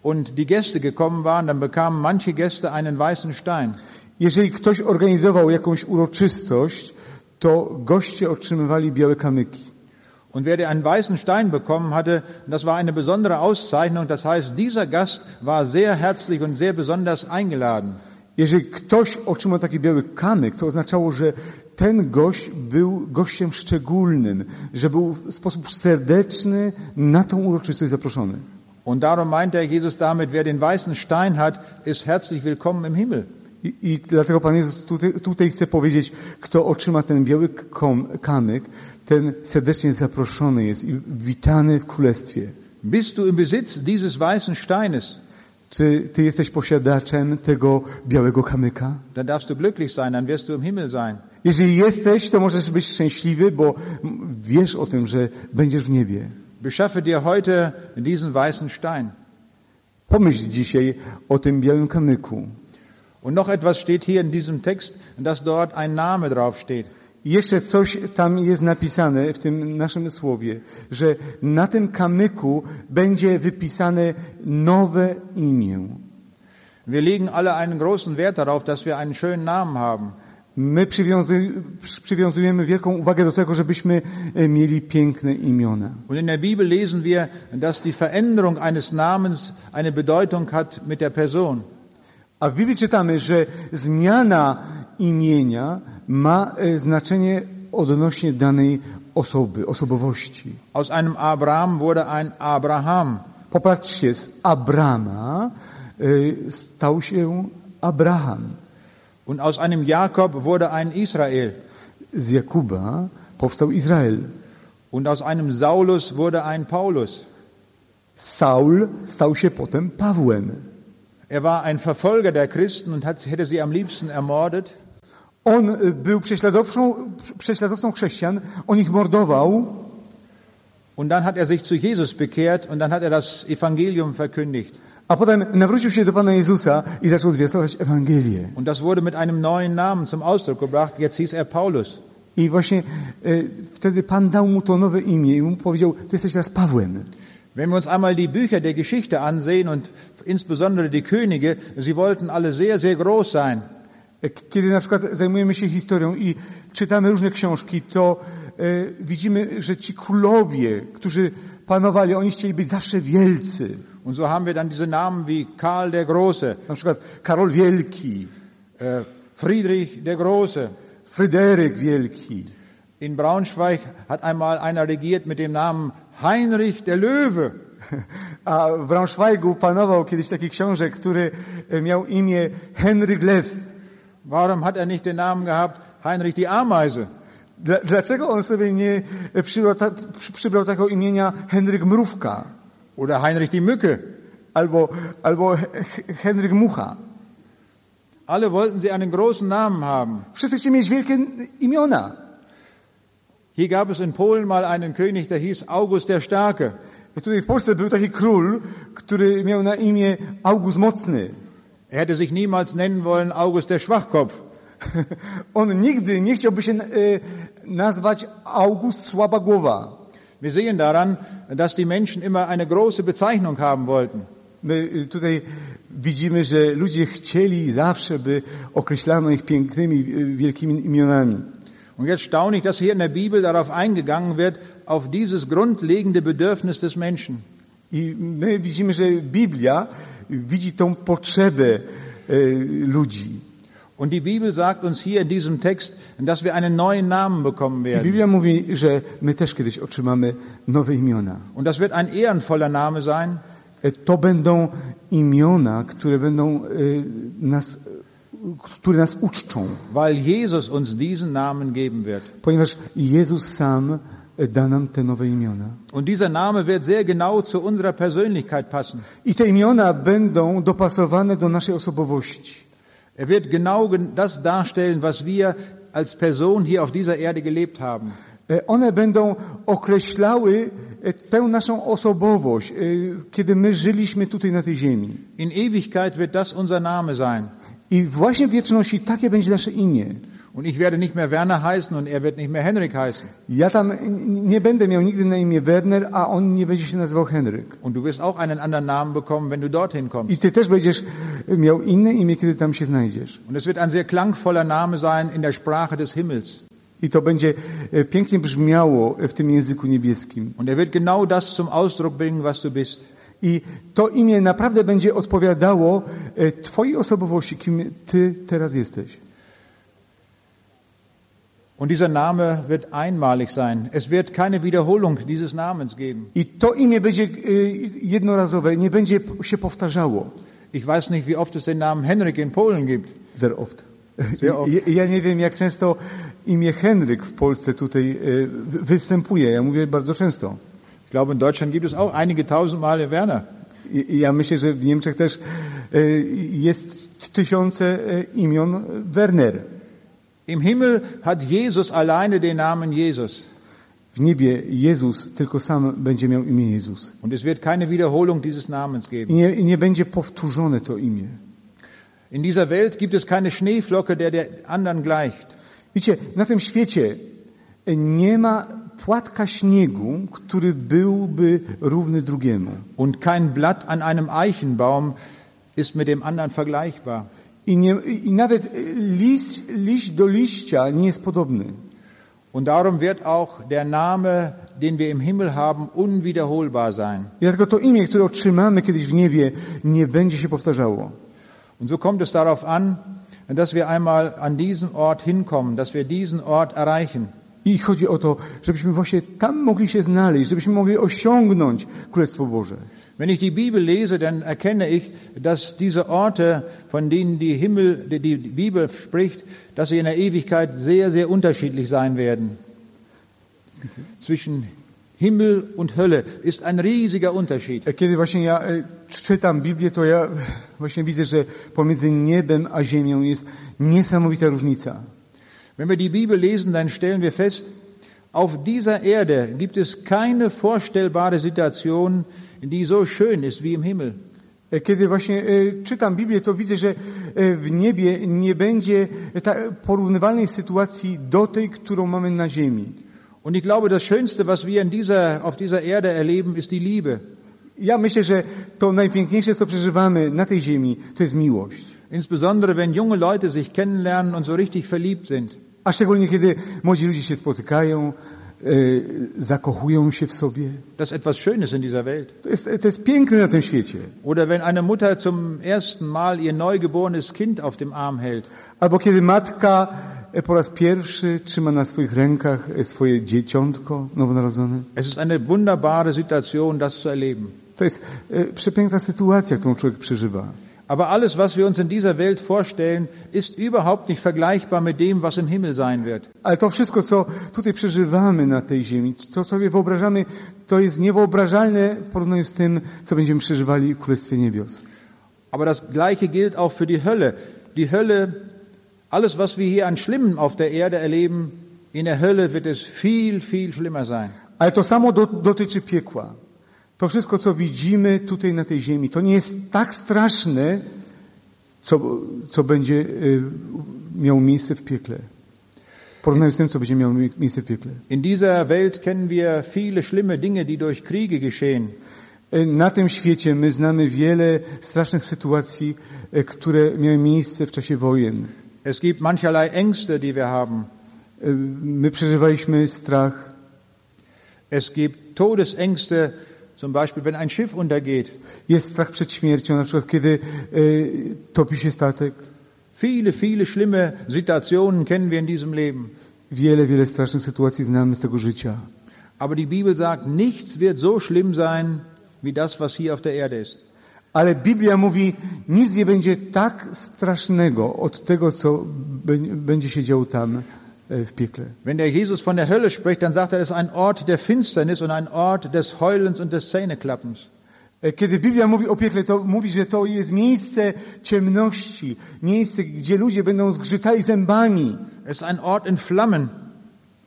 und die Gäste gekommen waren, dann bekamen manche Gäste einen weißen Stein.
Jeżeli ktoś organizował jakąś uroczystość, to goście otrzymywali białe kamyki.
Und wer einen weißen Stein bekommen hatte, das war eine besondere Auszeichnung. Das heißt, dieser Gast war sehr herzlich und sehr besonders eingeladen.
Jeżeli ktoś otrzymał taki biały kamyk, to oznaczało, że ten gość był gościem szczególnym, że był w sposób serdeczny na tą uroczystość zaproszony.
Und darum meint der Jesus damit, wer den weißen Stein hat, ist herzlich willkommen im Himmel.
I, I dlatego Pan Jezus tutaj, tutaj chce powiedzieć, kto otrzyma ten biały kom, kamyk, ten serdecznie zaproszony jest i witany w Królestwie.
Bist du im Besitz dieses weißen Steines,
Czy ty jesteś posiadaczem tego białego kamyka?
dann darfst du glücklich sein, dann wirst du im Himmel sein.
Jeżeli jesteś, to możesz być szczęśliwy, bo wiesz o tym, że będziesz w niebie.
Beschaffe dir heute diesen weißen Stein.
Pomyśl dzisiaj o tym białym kamyku.
Und noch etwas steht hier in diesem Text, dass dort ein Name draufsteht.
I jeszcze coś tam jest napisane w tym naszym słowie, że na tym kamyku będzie wypisane nowe imię.
Wir legen alle einen großen Wert darauf, dass wir einen schönen Namen haben.
My przywiązuj, przy- przywiązujemy wielką uwagę do tego, żebyśmy e, mieli piękne imiona.
Und in der Bibel lesen wir, dass die Veränderung eines Namens eine Bedeutung hat mit der Person.
A w Biblii czytamy, że zmiana imienia ma e, znaczenie odnośnie danej osoby, osobowości.
Aus einem Abraham wurde ein Abraham.
Popatrzcie, z Abrama e, stał się Abraham.
Und aus einem Jakob wurde ein Israel.
Z Jakuba powstał Izrael.
Und aus einem Saulus wurde ein Paulus.
Saul stał się potem Pawłem.
Er war ein Verfolger der Christen und hat, hätte sie am liebsten ermordet.
On był prześladowcą, prześladowcą chrześcijan, on ich mordował,
Und dann hat er sich zu Jesus bekehrt und dann hat er das Evangelium verkündigt.
a potem nawrócił się do Pana Jezusa i zaczął zwiastować Ewangelię.
Und das wurde mit einem neuen Namen zum Ausdruck gebracht. Jetzt hieß er Paulus.
I właśnie e, wtedy Pan dał mu to nowe imię i mu powiedział, ty jesteś teraz Pawłem.
Wenn wir uns einmal die Bücher der Geschichte ansehen und insbesondere die Könige, sie wollten alle sehr, sehr groß sein.
E, Kiedy na przykład zajmujemy się historią i czytamy różne książki, to e, widzimy, że ci królowie, którzy panowali, oni chcieli być zawsze wielcy.
Und so haben wir dann diese Namen wie Karl der Große,
Na przykład Karol Wielki,
äh, Friedrich der Große.
Fryderyk Wielki.
In Braunschweig hat einmal einer regiert mit dem Namen Heinrich der Löwe.
A w Braunschweigu panował kiedyś taki książę, który e, miał imię Henryk Lew.
Warum hat er nicht den Namen gehabt Heinrich die Ameise?
Dla- Dlaczego on sobie nie przybrał, ta, przy- przybrał takiego imienia Henryk Mrówka
Oder Heinrich die Mücke?
albo, albo Henryk Mucha?
Alle wollten sie einen großen Namen haben.
Wszyscy chcieli mieć wielkie imiona.
Hier gab es in Polen mal einen König, der hieß August der Starke.
I tutaj w Polsce był taki król, który miał na imię August Mocny.
Er hätte sich niemals nennen wollen August der Schwachkopf. [LAUGHS]
On nigdy nie chciałby się e, nazwać August Słaba Głowa.
Wir sehen daran, dass die Menschen immer eine große Bezeichnung haben wollten.
My y, tutaj widzimy, że ludzie chcieli zawsze, by określano ich pięknymi, y, wielkimi imionami.
Und jetzt staune ich, dass hier in der Bibel darauf eingegangen wird, auf dieses grundlegende Bedürfnis des Menschen.
I my widzimy, że Biblia widzi tą potrzebę y, ludzi.
Und die Bibel sagt uns hier in diesem Text, dass wir einen neuen Namen bekommen werden.
Biblia mówi, że my też kiedyś otrzymamy nowe imiona.
Und das wird ein ehrenvoller Name sein,
E, To będą imiona, które będą e, nas, które nas uczczą,
weil Jesus uns diesen Namen geben wird.
ponieważ Jezus sam e, da nam te nowe imiona.
Und dieser Name wird sehr genau zu unserer Persönlichkeit passen.
I te imiona będą dopasowane do naszej osobowości.
Er wird genau gen- das darstellen, was wir als Person hier auf dieser Erde gelebt haben.
E, One będą określały e, tę naszą osobowość, kiedy my żyliśmy tutaj na tej ziemi.
In Ewigkeit wird das unser Name sein.
I właśnie w wieczności takie będzie nasze imię.
Und ich werde nicht mehr Werner heißen und er wird nicht mehr Henrik heißen.
Ja tam nie będę miał nigdy na imię Werner, a on nie będzie się nazywał Henryk.
Und du wirst auch einen anderen Namen bekommen, wenn du dorthin
I
kommst.
ty też będziesz miał inne imię, kiedy tam się znajdziesz.
Und es wird ein sehr klangvoller Name sein in der Sprache des Himmels.
I to będzie e, pięknie brzmiało w tym języku niebieskim.
Und er wird genau das zum Ausdruck bringen, was du bist.
I to imię naprawdę będzie odpowiadało e, Twojej osobowości, kim Ty teraz jesteś.
Und dieser Name wird einmalig sein. Es wird keine Wiederholung dieses Namens geben.
I to imię będzie e, jednorazowe, nie będzie się powtarzało.
Ich weiß nicht, wie oft es den Namen Henrik in Polen gibt.
Sehr oft.
Sehr oft.
Ja, ja nie wiem, jak często imię Henryk w Polsce tutaj e, wy- występuje. Ja mówię bardzo często.
Ich glaube, in Deutschland gibt es auch einige tausend Male Werner.
Ja myślę, że w Niemczech też e, jest tysiące e, imion Werner.
Im Himmel hat Jesus alleine den Namen Jesus.
W niebie Jezus tylko sam będzie miał imię Jezus.
Und es wird keine Wiederholung dieses Namens
I
geben.
nie, nie będzie powtórzone to imię.
In dieser Welt gibt es keine Schneeflocke, der der anderen gleicht.
Wiecie, na tym świecie nie ma płatka śniegu, który byłby równy drugiemu.
Und kein Blatt an einem Eichenbaum ist mit dem anderen vergleichbar.
I, nie, i nawet liść, liść do liścia nie jest podobny.
Und darum wird auch der Name, den wir im Himmel haben, unwiederholbar sein.
I dlatego to imię, które otrzymamy kiedyś w niebie, nie będzie się powtarzało.
Und so kommt es darauf an, dass wir einmal an diesen Ort hinkommen, dass wir diesen Ort erreichen.
I chodzi o to, żebyśmy właśnie tam mogli się znaleźć, żebyśmy mogli osiągnąć Królestwo Boże.
Wenn ich die Bibel lese, dann erkenne ich, dass diese Orte, von denen die Himmel, die die Bibel spricht, dass sie in der Ewigkeit sehr, sehr unterschiedlich sein werden. Zwischen Himmel und Hölle ist ein riesiger Unterschied.
Kiedy właśnie ja e, czytam Biblię, to ja właśnie widzę, że pomiędzy niebem a ziemią jest niesamowita różnica.
Wenn wir die Bibel lesen, dann stellen wir fest, auf dieser Erde gibt es keine vorstellbare Situation, die so schön ist wie im Himmel.
E, Kiedy właśnie e, czytam Biblię, to widzę, że e, w niebie nie będzie porównywalnej sytuacji do tej, którą mamy na ziemi.
Und ich glaube, das Schönste, was wir in dieser, auf dieser Erde erleben, ist die Liebe.
Ja myślę, że to najpiękniejsze, co przeżywamy na tej ziemi, to jest miłość.
Insbesondere wenn junge Leute sich kennenlernen und so richtig verliebt sind.
A szczególnie, kiedy młodzi ludzie się spotykają, e, zakochują się w sobie.
Das etwas Schönes in dieser Welt.
To jest, to jest piękne na tym świecie.
Oder wenn eine Mutter zum ersten Mal ihr neugeborenes Kind auf dem Arm hält.
Albo kiedy matka e, po raz pierwszy trzyma na swoich rękach e, swoje dzieciątko nowonarodzone.
Es ist eine wunderbare Situation, das zu erleben.
To jest przepiękna sytuacja, którą człowiek przeżywa.
Aber alles, was wir uns in dieser Welt vorstellen, ist überhaupt nicht vergleichbar mit dem, was im Himmel sein wird.
Ale to wszystko, co tutaj przeżywamy na tej ziemi, co sobie wyobrażamy, to jest niewyobrażalne w porównaniu z tym, co będziemy przeżywali w Królestwie Niebios.
Aber das Gleiche gilt auch für die Hölle. Die Hölle, alles, was wir hier an auf der Erde erleben, in der Hölle wird es viel, viel schlimmer sein.
Ale to samo do, dotyczy piekła. To wszystko, co widzimy tutaj na tej ziemi, to nie jest tak straszne, co, co będzie y, miało miejsce w piekle. W porównaniu z tym, co będzie miało miejsce w piekle.
In dieser Welt kennen wir viele schlimme Dinge, die durch Kriege geschehen.
E, Na tym świecie my znamy wiele strasznych sytuacji, e, które miały miejsce w czasie wojen.
Es gibt mancherlei Ängste, die wir haben.
My przeżywaliśmy strach.
Es gibt Todesängste, zum Beispiel wenn ein Schiff untergeht.
Jest strach przed śmiercią, na przykład kiedy e, topi się statek.
Viele, viele schlimme Situationen kennen wir in diesem Leben.
Wiele, wiele strasznych sytuacji znamy z tego życia.
Aber die Bibel sagt, nichts wird so schlimm sein wie das, was hier auf der Erde ist.
Ale Biblia mówi, nic nie będzie tak strasznego od tego, co będzie się działo tam w piekle.
Wenn der Jesus von der Hölle spricht, dann sagt er, es ist ein Ort der Finsternis und ein Ort des Heulens und des Zähneklappens.
E, Kiedy Biblia mówi o piekle, to mówi, że to jest miejsce ciemności, miejsce, gdzie ludzie będą zgrzytali zębami.
Es ist ein Ort in Flammen.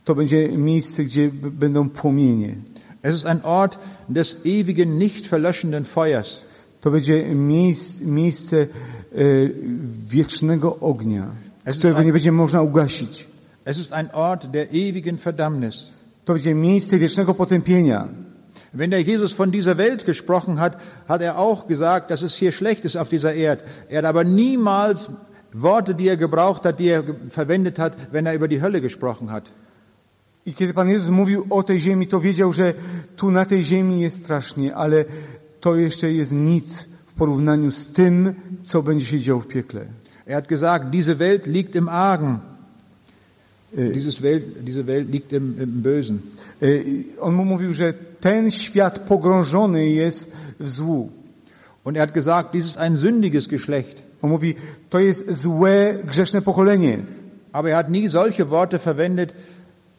To będzie miejsce, gdzie będą płomienie.
Es ist ein Ort des ewigen, nicht verlöschenden Feuers.
To będzie miejsc, miejsce e, wiecznego ognia,
Es
którego
ist
nie
ein-
będzie można ugasić.
Es ist ein Ort der ewigen Verdammnis.
To będzie miejsce wiecznego potępienia.
Wenn der Jesus von dieser Welt gesprochen hat, hat er auch gesagt, dass es hier schlecht ist auf dieser Erde. Er hat aber niemals Worte, die er gebraucht hat, die er verwendet hat, wenn er über die Hölle gesprochen hat.
I kiedy Pan Jezus mówił o tej ziemi, to wiedział, że tu na tej ziemi jest strasznie, ale to jeszcze jest nic w porównaniu z tym, co będzie się działo w piekle.
Er hat gesagt, diese Welt liegt im Argen.
Y,
Dieses Welt, diese Welt liegt im, im Bösen.
y, On mu mówił, że ten świat pogrążony jest w złu.
Und er hat gesagt, dies ist ein sündiges Geschlecht.
On mówi, to jest złe, grzeszne pokolenie.
Aber er hat nie solche Worte verwendet,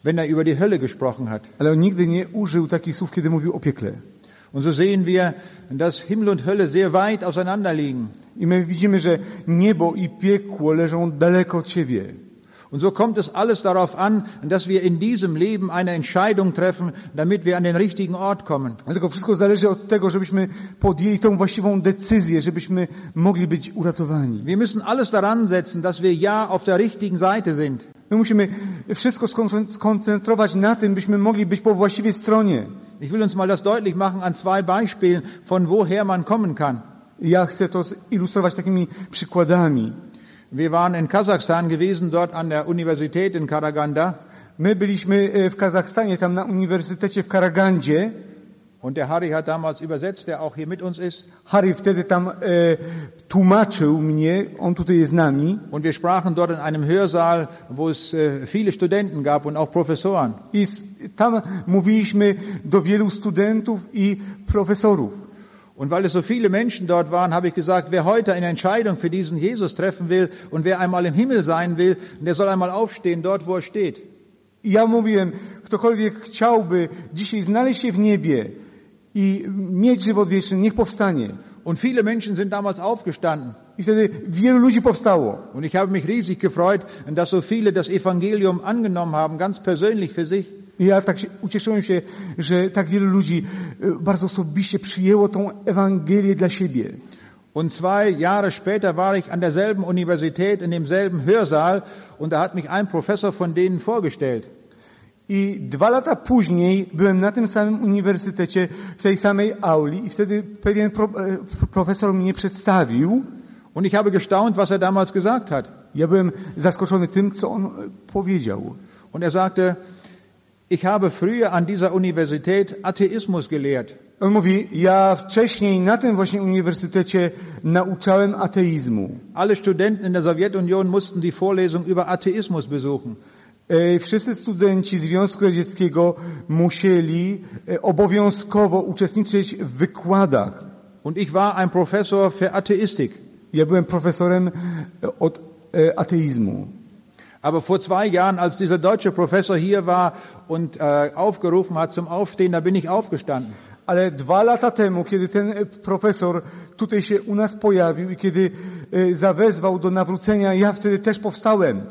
wenn er über die Hölle gesprochen hat.
Ale on nigdy nie użył takich słów, kiedy mówił o piekle.
Und so sehen wir, dass Himmel und Hölle sehr weit auseinander liegen.
I my widzimy, że niebo i piekło leżą daleko od siebie.
Und so kommt es alles darauf an, dass wir in diesem Leben eine Entscheidung treffen, damit wir an den richtigen Ort kommen.
Dlatego wszystko zależy od tego, żebyśmy podjęli tą właściwą decyzję, żebyśmy mogli być uratowani.
Wir müssen alles daran setzen, dass wir ja auf der richtigen Seite sind.
My musimy wszystko skon- skoncentrować na tym, byśmy mogli być po właściwej stronie.
Ich will uns mal das deutlich machen an zwei Beispielen, von woher man kommen kann.
Ja chcę to ilustrować takimi przykładami.
Wir waren in Kasachstan gewesen, dort an der Universität in Karaganda.
My byliśmy e, w Kazachstanie, tam na uniwersytecie w Karagandzie.
Und der Harry hat damals übersetzt, der auch hier mit uns ist.
Harry wtedy tam e, tłumaczył mnie, on tutaj jest z nami.
Und wir sprachen dort in einem Hörsaal, wo es äh, viele Studenten gab und auch Professoren.
I tam mówiliśmy do wielu studentów i profesorów.
Und weil es so viele Menschen dort waren, habe ich gesagt, wer heute eine Entscheidung für diesen Jesus treffen will und wer einmal im Himmel sein will, der soll einmal aufstehen, dort wo er steht.
Ja mówiłem, ktokolwiek chciałby dzisiaj znaleźć się w niebie i mieć żywot wieczny, niech powstanie.
Und viele Menschen sind damals aufgestanden.
I wtedy wielu ludzi powstało.
Und ich habe mich riesig gefreut, dass so viele das Evangelium angenommen haben, ganz persönlich für sich.
Ja tak się, ucieszyłem się, że tak wielu ludzi e, bardzo osobiście przyjęło tą Ewangelię dla siebie.
Und zwei Jahre später war ich an derselben Universität, in demselben Hörsaal, und da hat mich ein Professor von denen vorgestellt.
I dwa lata później byłem na tym samym uniwersytecie, w tej samej auli i wtedy pewien pro, e, profesor mnie przedstawił.
Und ich habe gestaunt, was er damals gesagt hat.
Ja byłem zaskoczony tym, co on e, powiedział.
Und er sagte, ich habe früher an dieser Universität Atheismus gelehrt.
On mówi, ja wcześniej na tym właśnie uniwersytecie nauczałem ateizmu.
Alle Studenten in der Sowjetunion mussten die Vorlesung über Atheismus besuchen.
E, Wszyscy studenci Związku Radzieckiego musieli e, obowiązkowo uczestniczyć w wykładach.
Und ich war ein Professor für Atheistik.
Ja byłem profesorem e, od ateizmu.
Aber vor zwei Jahren, als dieser deutsche Professor hier war und äh, aufgerufen hat zum Aufstehen, da bin ich aufgestanden.
Ale dwa lata temu, kiedy ten e, profesor tutaj się u nas pojawił i kiedy e, zawezwał do nawrócenia, ja wtedy też powstałem.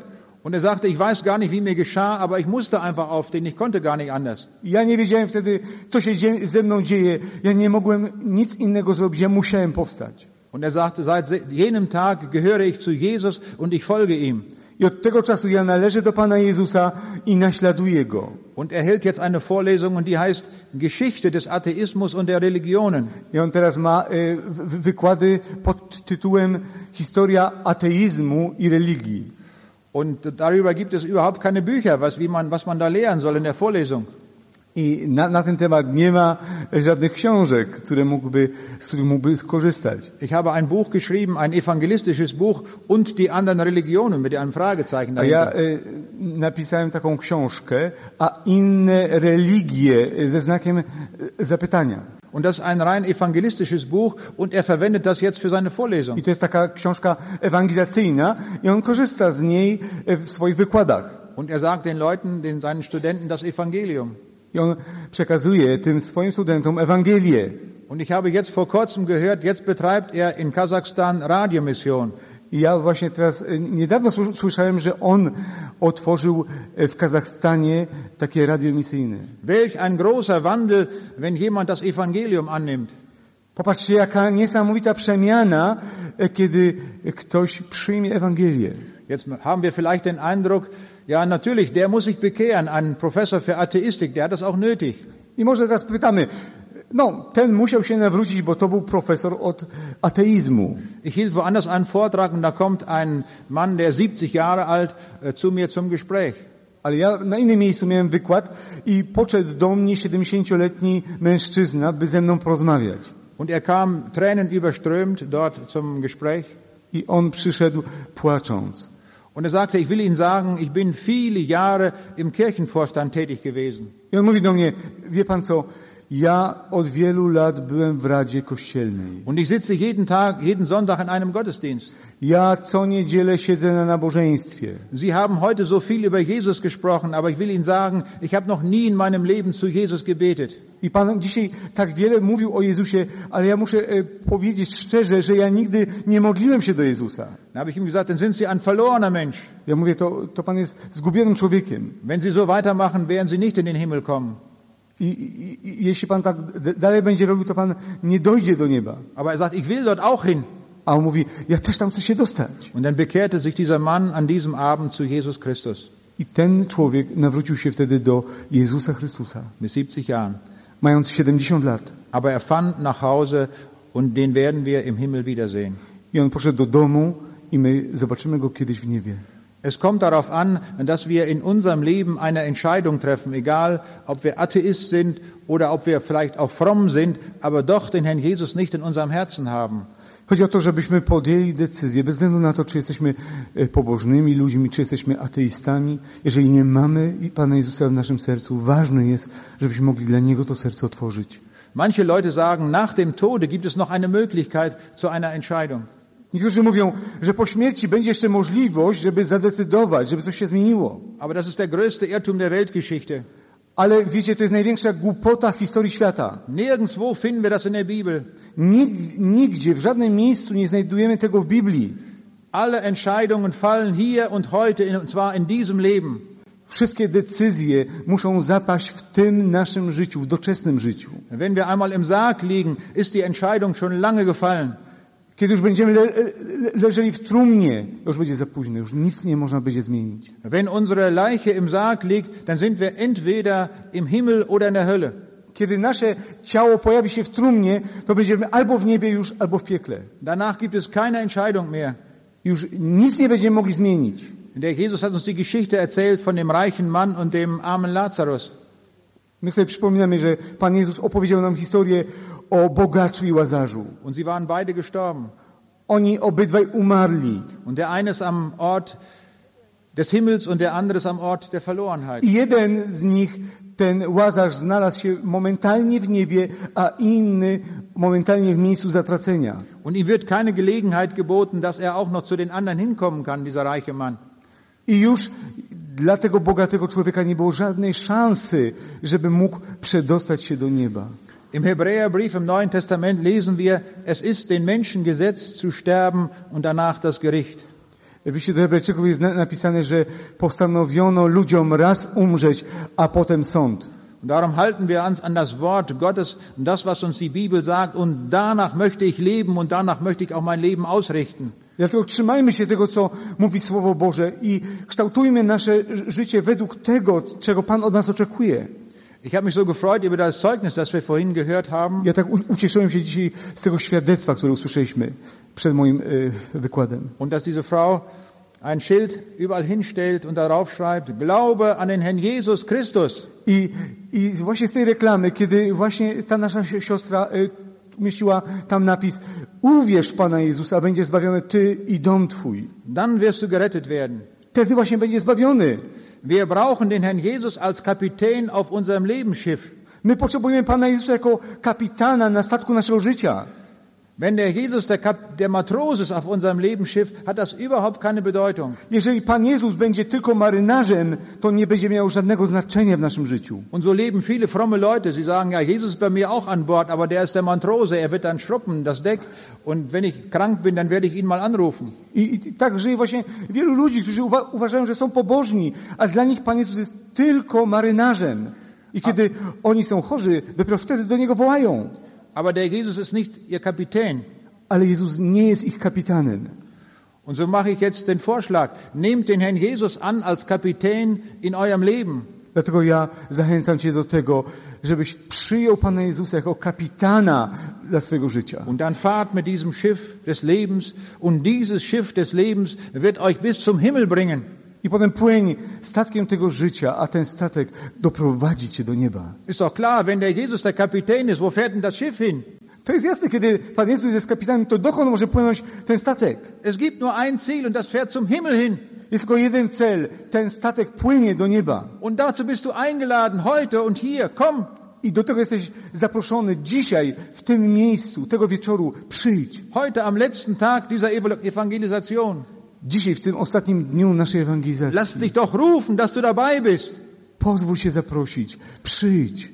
Und er sagte, ich weiß gar nicht, wie mir geschah, aber ich musste einfach aufstehen. Ich konnte gar nicht anders.
Ja nie wiedziałem wtedy, co się dzie- ze mną dzieje. Ja nie mogłem nic innego zrobić. Ja musiałem powstać.
Und er sagte, seit se- jenem Tag gehöre ich zu Jesus und ich folge ihm.
I od tego czasu ja należę do Pana Jezusa i naśladuję Go.
Und er hält jetzt eine Vorlesung und die heißt Geschichte des Atheismus und der Religionen.
I on teraz ma w- wykłady pod tytułem Historia ateizmu i religii.
Und darüber gibt es überhaupt keine Bücher, was, wie man, was man da lehren soll in der Vorlesung.
I na, na ten temat nie ma żadnych książek, które mógłby, z których mógłby skorzystać.
Ich habe ein Buch geschrieben, ein evangelistisches Buch und die anderen Religionen mit einem Fragezeichen
A ja
dahinter.
e, napisałem taką książkę, a inne religie ze znakiem zapytania.
Und das ist ein rein evangelistisches Buch und er verwendet das jetzt für seine Vorlesung.
I to jest taka książka ewangelizacyjna i on korzysta z niej w swoich wykładach.
Und er sagt den Leuten, den, seinen Studenten, das Evangelium.
I on przekazuje tym swoim studentom Ewangelię.
Und ich habe jetzt vor kurzem gehört, jetzt betreibt er in Kasachstan Radiomission.
I ja właśnie teraz e, niedawno sły- słyszałem, że on otworzył e, w Kazachstanie takie radio emisyjne.
Welch ein großer Wandel, wenn jemand das Evangelium annimmt.
Popatrzcie, jaka niesamowita przemiana, e, kiedy ktoś przyjmie Ewangelię.
Jetzt haben wir vielleicht den Eindruck, ja natürlich, der muss sich bekehren, ein Professor für Atheistik, der hat das auch nötig.
I może teraz pytamy, no, ten musiał się nawrócić, bo to był profesor od ateizmu.
Ich hielt woanders einen Vortrag und da kommt ein Mann, der 70 Jahre alt, äh, zu mir zum Gespräch.
Ale ja na innym miejscu miałem wykład i podszedł do mnie 70-letni mężczyzna, by ze mną porozmawiać.
Und er kam Tränen überströmt dort zum Gespräch.
I on przyszedł płacząc.
Und er sagte, ich will Ihnen sagen, ich bin viele Jahre im Kirchenvorstand tätig gewesen.
I on mówi do mnie, wie pan co, ja od wielu lat byłem w Radzie Kościelnej.
Und ich sitze jeden Tag, jeden Sonntag in einem Gottesdienst.
Ja co niedzielę siedzę na nabożeństwie.
Sie haben heute so viel über Jesus gesprochen, aber ich will Ihnen sagen, ich habe noch nie in meinem Leben zu Jesus gebetet.
I Pan dzisiaj tak wiele mówił o Jezusie, ale ja muszę e, powiedzieć szczerze, że ja nigdy nie modliłem się do Jezusa.
Dann habe ich ihm gesagt, dann sind Sie ein verlorener Mensch.
Ja mówię, to, to Pan jest zgubionym człowiekiem.
Wenn Sie so weitermachen, werden Sie nicht in den Himmel kommen.
I, i, i jeśli Pan tak dalej będzie robił, to Pan nie dojdzie do nieba.
Aber er sagt, ich will dort auch hin.
A on mówi, ja też tam chcę się dostać.
Und dann bekehrte sich dieser Mann an diesem Abend zu Jesus Christus
I ten człowiek nawrócił się wtedy do Jezusa Chrystusa,
mit 70 Jahren.
mając 70 lat.
Aber er fand nach Hause und den werden wir im Himmel wiedersehen.
I on poszedł do domu i my zobaczymy go kiedyś w niebie.
Es kommt darauf an, dass wir in unserem Leben eine Entscheidung treffen, egal ob wir Atheist sind oder ob wir vielleicht auch fromm sind, aber doch den Herrn Jesus nicht in unserem Herzen haben.
Chodzi o to, żebyśmy podjęli decyzję, bez względu na to, czy jesteśmy e, pobożnymi ludźmi, czy jesteśmy ateistami. Jeżeli nie mamy Pana Jezusa w naszym sercu, ważne jest, żebyśmy mogli dla Niego to serce otworzyć.
Manche Leute sagen, nach dem Tode gibt es noch eine Möglichkeit zu einer Entscheidung.
Niektórzy mówią, że po śmierci będzie jeszcze możliwość, żeby zadecydować, żeby coś się zmieniło.
Aber das ist der größte Irrtum der Weltgeschichte.
Ale wiecie, to jest największa głupota historii świata.
Nirgendwo finden wir das in der Bibel.
Nig- Nigdzie, w żadnym miejscu nie znajdujemy tego w Biblii.
Alle Entscheidungen fallen hier und heute, und zwar in diesem Leben.
Wszystkie decyzje muszą zapaść w tym naszym życiu, w doczesnym życiu.
Wenn wir einmal im Sarg liegen, ist die Entscheidung schon lange gefallen.
Kiedy już będziemy le le leżeli w trumnie, już będzie za późno, już nic nie można będzie zmienić.
Wenn unsere Leiche im Sarg liegt, dann sind wir entweder im Himmel oder in der Hölle.
Kiedy nasze ciało pojawi się w trumnie, to będziemy albo w niebie już, albo w piekle.
Danach gibt es keine Entscheidung mehr.
Już nic nie będziemy mogli zmienić.
Der Jesus hat uns die Geschichte erzählt von dem reichen Mann und dem armen Lazarus.
My sobie przypominamy, że Pan Jezus opowiedział nam historię o bogaczu i łazarzu.
Und sie waren beide gestorben.
Oni obydwaj umarli.
Und der eine ist am Ort des Himmels und der andere ist am Ort der Verlorenheit.
I jeden z nich, ten łazarz, znalazł się momentalnie w niebie, a inny momentalnie w miejscu zatracenia.
Und ihm wird keine Gelegenheit geboten, dass er auch noch zu den anderen hinkommen kann, dieser reiche Mann.
I już dla tego bogatego człowieka nie było żadnej szansy, żeby mógł przedostać się do nieba.
Im Hebräerbrief im Neuen Testament lesen wir, es ist den Menschen gesetzt zu sterben und danach das Gericht.
W liście do Hebrajczyków jest na- napisane, że postanowiono ludziom raz umrzeć, a potem sąd.
Und darum halten wir uns an das Wort Gottes und das, was uns die Bibel sagt, und danach möchte ich leben und danach möchte ich auch mein Leben ausrichten.
Dlatego trzymajmy się tego, co mówi Słowo Boże i kształtujmy nasze życie według tego, czego Pan od nas oczekuje.
Ich habe mich so gefreut über das Zeugnis, das wir vorhin gehört haben.
Ja tak u- ucieszyłem się dzisiaj z tego świadectwa, które usłyszeliśmy przed moim y, wykładem.
Und dass diese Frau ein Schild überall hinstellt und darauf schreibt, Glaube an den Herrn Jesus Christus.
I, I właśnie z tej reklamy, kiedy właśnie ta nasza si- siostra y, umieściła tam napis Uwierz w Pana Jezusa, a będziesz zbawiony Ty i dom Twój.
Dann wirst du gerettet werden.
Wtedy właśnie będziesz zbawiony.
Wir brauchen den Herrn Jesus als Kapitän auf unserem Lebensschiff.
My potrzebujemy Pana Jezusa jako kapitana na statku naszego życia.
Wenn der Jesus der, Kap der Matros ist auf unserem Lebensschiff, hat das überhaupt keine Bedeutung.
Jeżeli Pan Jezus będzie tylko marynarzem, to nie będzie miał żadnego znaczenia w naszym życiu.
Und so leben viele fromme Leute. Sie sagen, ja, Jesus ist bei mir auch an Bord, aber der ist der Matrose. Er wird dann schruppen, das Deck. Und wenn ich krank bin, dann werde ich ihn mal anrufen.
I, I tak żyje właśnie wielu ludzi, którzy uwa uważają, że są pobożni, a dla nich Pan Jezus jest tylko marynarzem. I kiedy oni są chorzy, dopiero wtedy do Niego wołają.
Aber der Jesus ist nicht ihr Kapitän.
Ale Jezus nie jest ich kapitanem.
Und so mache ich jetzt den Vorschlag. Nehmt den Herrn Jesus an als Kapitän in eurem Leben.
Dlatego ja zachęcam Cię do tego, żebyś przyjął Pana Jezusa jako kapitana dla swojego życia.
Und dann fahrt mit diesem Schiff des Lebens. Und dieses Schiff des Lebens wird euch bis zum Himmel bringen.
I potem płyń statkiem tego życia, a ten statek doprowadzi Cię do nieba.
Ist doch klar, wenn der Jesus der Kapitän ist, wo fährt denn das Schiff hin?
To jest jasne, kiedy Pan Jezus jest kapitanem, to dokąd może płynąć ten statek?
Es gibt nur ein Ziel und das fährt zum Himmel hin.
Jest tylko jeden cel. Ten statek płynie do nieba.
Und dazu bist du eingeladen, heute und hier. Komm,
I do tego jesteś zaproszony dzisiaj, w tym miejscu, tego wieczoru. Przyjdź.
heute am letzten Tag dieser Ev- Evangelisation.
Dzisiaj, w tym ostatnim dniu naszej
Lass
ewangelizacji.
dich doch rufen, dass du dabei bist.
Pozwól się zaprosić. Przyjdź.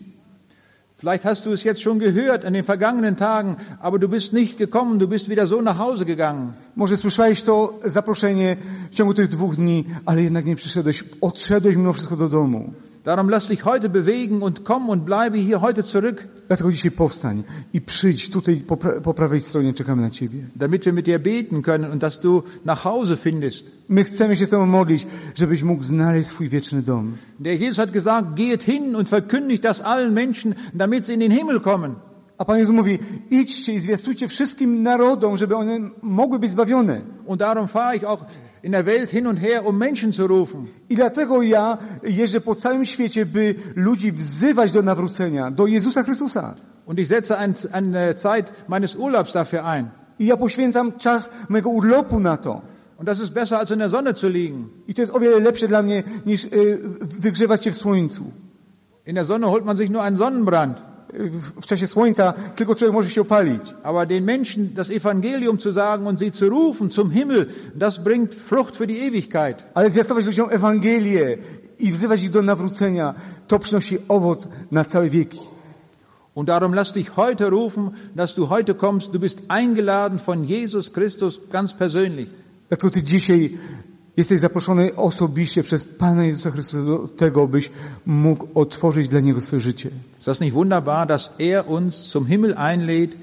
Vielleicht hast du es jetzt schon gehört in den vergangenen Tagen, aber du bist nicht gekommen, du bist wieder so nach Hause gegangen.
Może słyszałeś to zaproszenie w ciągu tych dwóch dni, ale jednak nie przyszedłeś. Odszedłeś mimo wszystko do domu.
Darum lass dich heute bewegen und komm und bleibe hier heute zurück,
Dlatego dzisiaj powstań i przyjdź. Tutaj po, pra po prawej stronie czekamy na Ciebie.
damit wir mit dir beten können und dass du nach Hause findest.
My chcemy się z Tobą modlić, żebyś mógł znaleźć swój wieczny dom.
Der Jesus hat gesagt, geht hin und verkündigt das allen Menschen, damit sie in den Himmel kommen.
A Pan Jezus mówi, idźcie i zwiastujcie wszystkim narodom, żeby one mogły być zbawione.
Und darum fahre ich auch in der Welt hin und her, um Menschen zu rufen.
I dlatego ja jeżdżę po całym świecie, by ludzi wzywać do nawrócenia, do Jezusa Chrystusa.
Und ich setze ein, eine Zeit meines Urlaubs dafür ein.
I ja poświęcam czas mojego urlopu na to.
Und das ist besser, als in der Sonne zu liegen.
I to jest o wiele lepsze dla mnie, niż y, wygrzewać się w słońcu.
In der Sonne holt man sich nur einen Sonnenbrand.
W czasie słońca tylko człowiek może się opalić.
Aber den Menschen das Evangelium zu sagen und sie zu rufen zum Himmel, das bringt Frucht für die Ewigkeit.
Ale zwiastować ludziom Ewangelię i wzywać ich do nawrócenia, to przynosi owoc na całe wieki.
Und darum lass dich heute rufen, dass du heute kommst. Du bist eingeladen von Jesus Christus ganz persönlich.
Dlatego ty dzisiaj jesteś zaproszony osobiście przez Pana Jezusa Chrystusa do tego, byś mógł otworzyć dla Niego swoje życie.
Ist das nicht wunderbar, dass er uns zum Himmel einlädt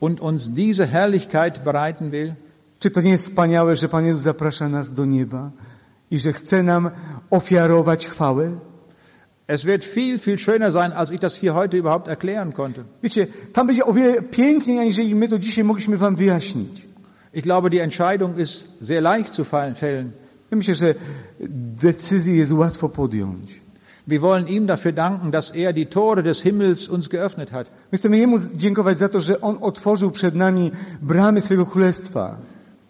und uns diese Herrlichkeit bereiten will?
Czy to nie jest wspaniałe, że Pan Jezus zaprasza nas do nieba i że chce nam ofiarować chwałę?
Es wird viel, viel schöner sein, als ich das hier heute überhaupt erklären konnte.
Wiecie, tam będzie o wiele piękniej, aniżeli my to dzisiaj mogliśmy Wam wyjaśnić.
Ich glaube, die Entscheidung ist sehr leicht zu fällen.
Ja myślę, że decyzję jest łatwo podjąć.
Wir wollen ihm dafür danken, dass er die Tore des Himmels uns geöffnet hat.
My chcemy Jemu dziękować za to, że On otworzył przed nami bramy swojego królestwa.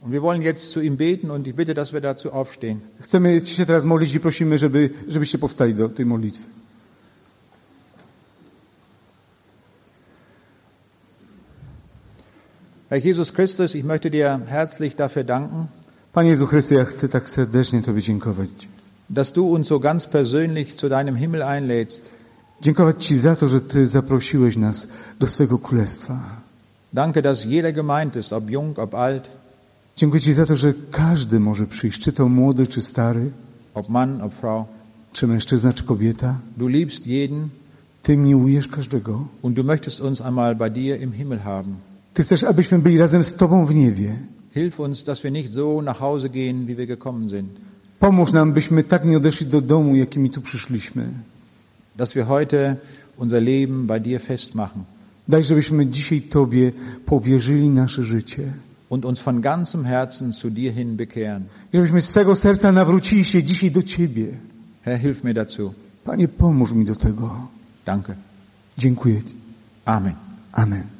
Und wir wollen jetzt zu ihm beten und ich bitte, dass wir dazu aufstehen.
Chcemy się teraz modlić i prosimy, żeby, żebyście powstali do tej modlitwy.
Herr Jesus Christus, ich möchte dir herzlich dafür danken,
Panie Jezu Chryste, ja chcę tak serdecznie Tobie dziękować.
dass du uns so ganz persönlich zu deinem Himmel einlädst.
Dziękować Ci za to, że Ty zaprosiłeś nas do swojego królestwa.
Danke, dass jeder gemeint ist, ob jung, ob alt,
Dziękuję Ci za to, że każdy może przyjść, czy to młody, czy stary,
ob Mann, ob Frau.
czy mężczyzna, czy kobieta.
Du liebst jeden
Ty miłujesz każdego.
und du möchtest uns einmal bei dir im Himmel haben.
Ty chcesz, abyśmy byli razem z Tobą w niebie.
Hilf uns, dass wir nicht so nach Hause gehen, wie wir gekommen sind.
Pomóż nam, byśmy tak nie odeszli do domu, jakimi tu przyszliśmy.
Dass wir heute unser Leben bei dir festmachen
Daj, żebyśmy dzisiaj Tobie powierzyli nasze życie.
und uns von ganzem Herzen zu dir hin bekehren.
I żebyśmy z całego serca nawrócili się dzisiaj do Ciebie.
Herr, hilf mir dazu.
Panie, pomóż mi do tego.
Danke.
Dziękuję Ci.
Amen.
Amen.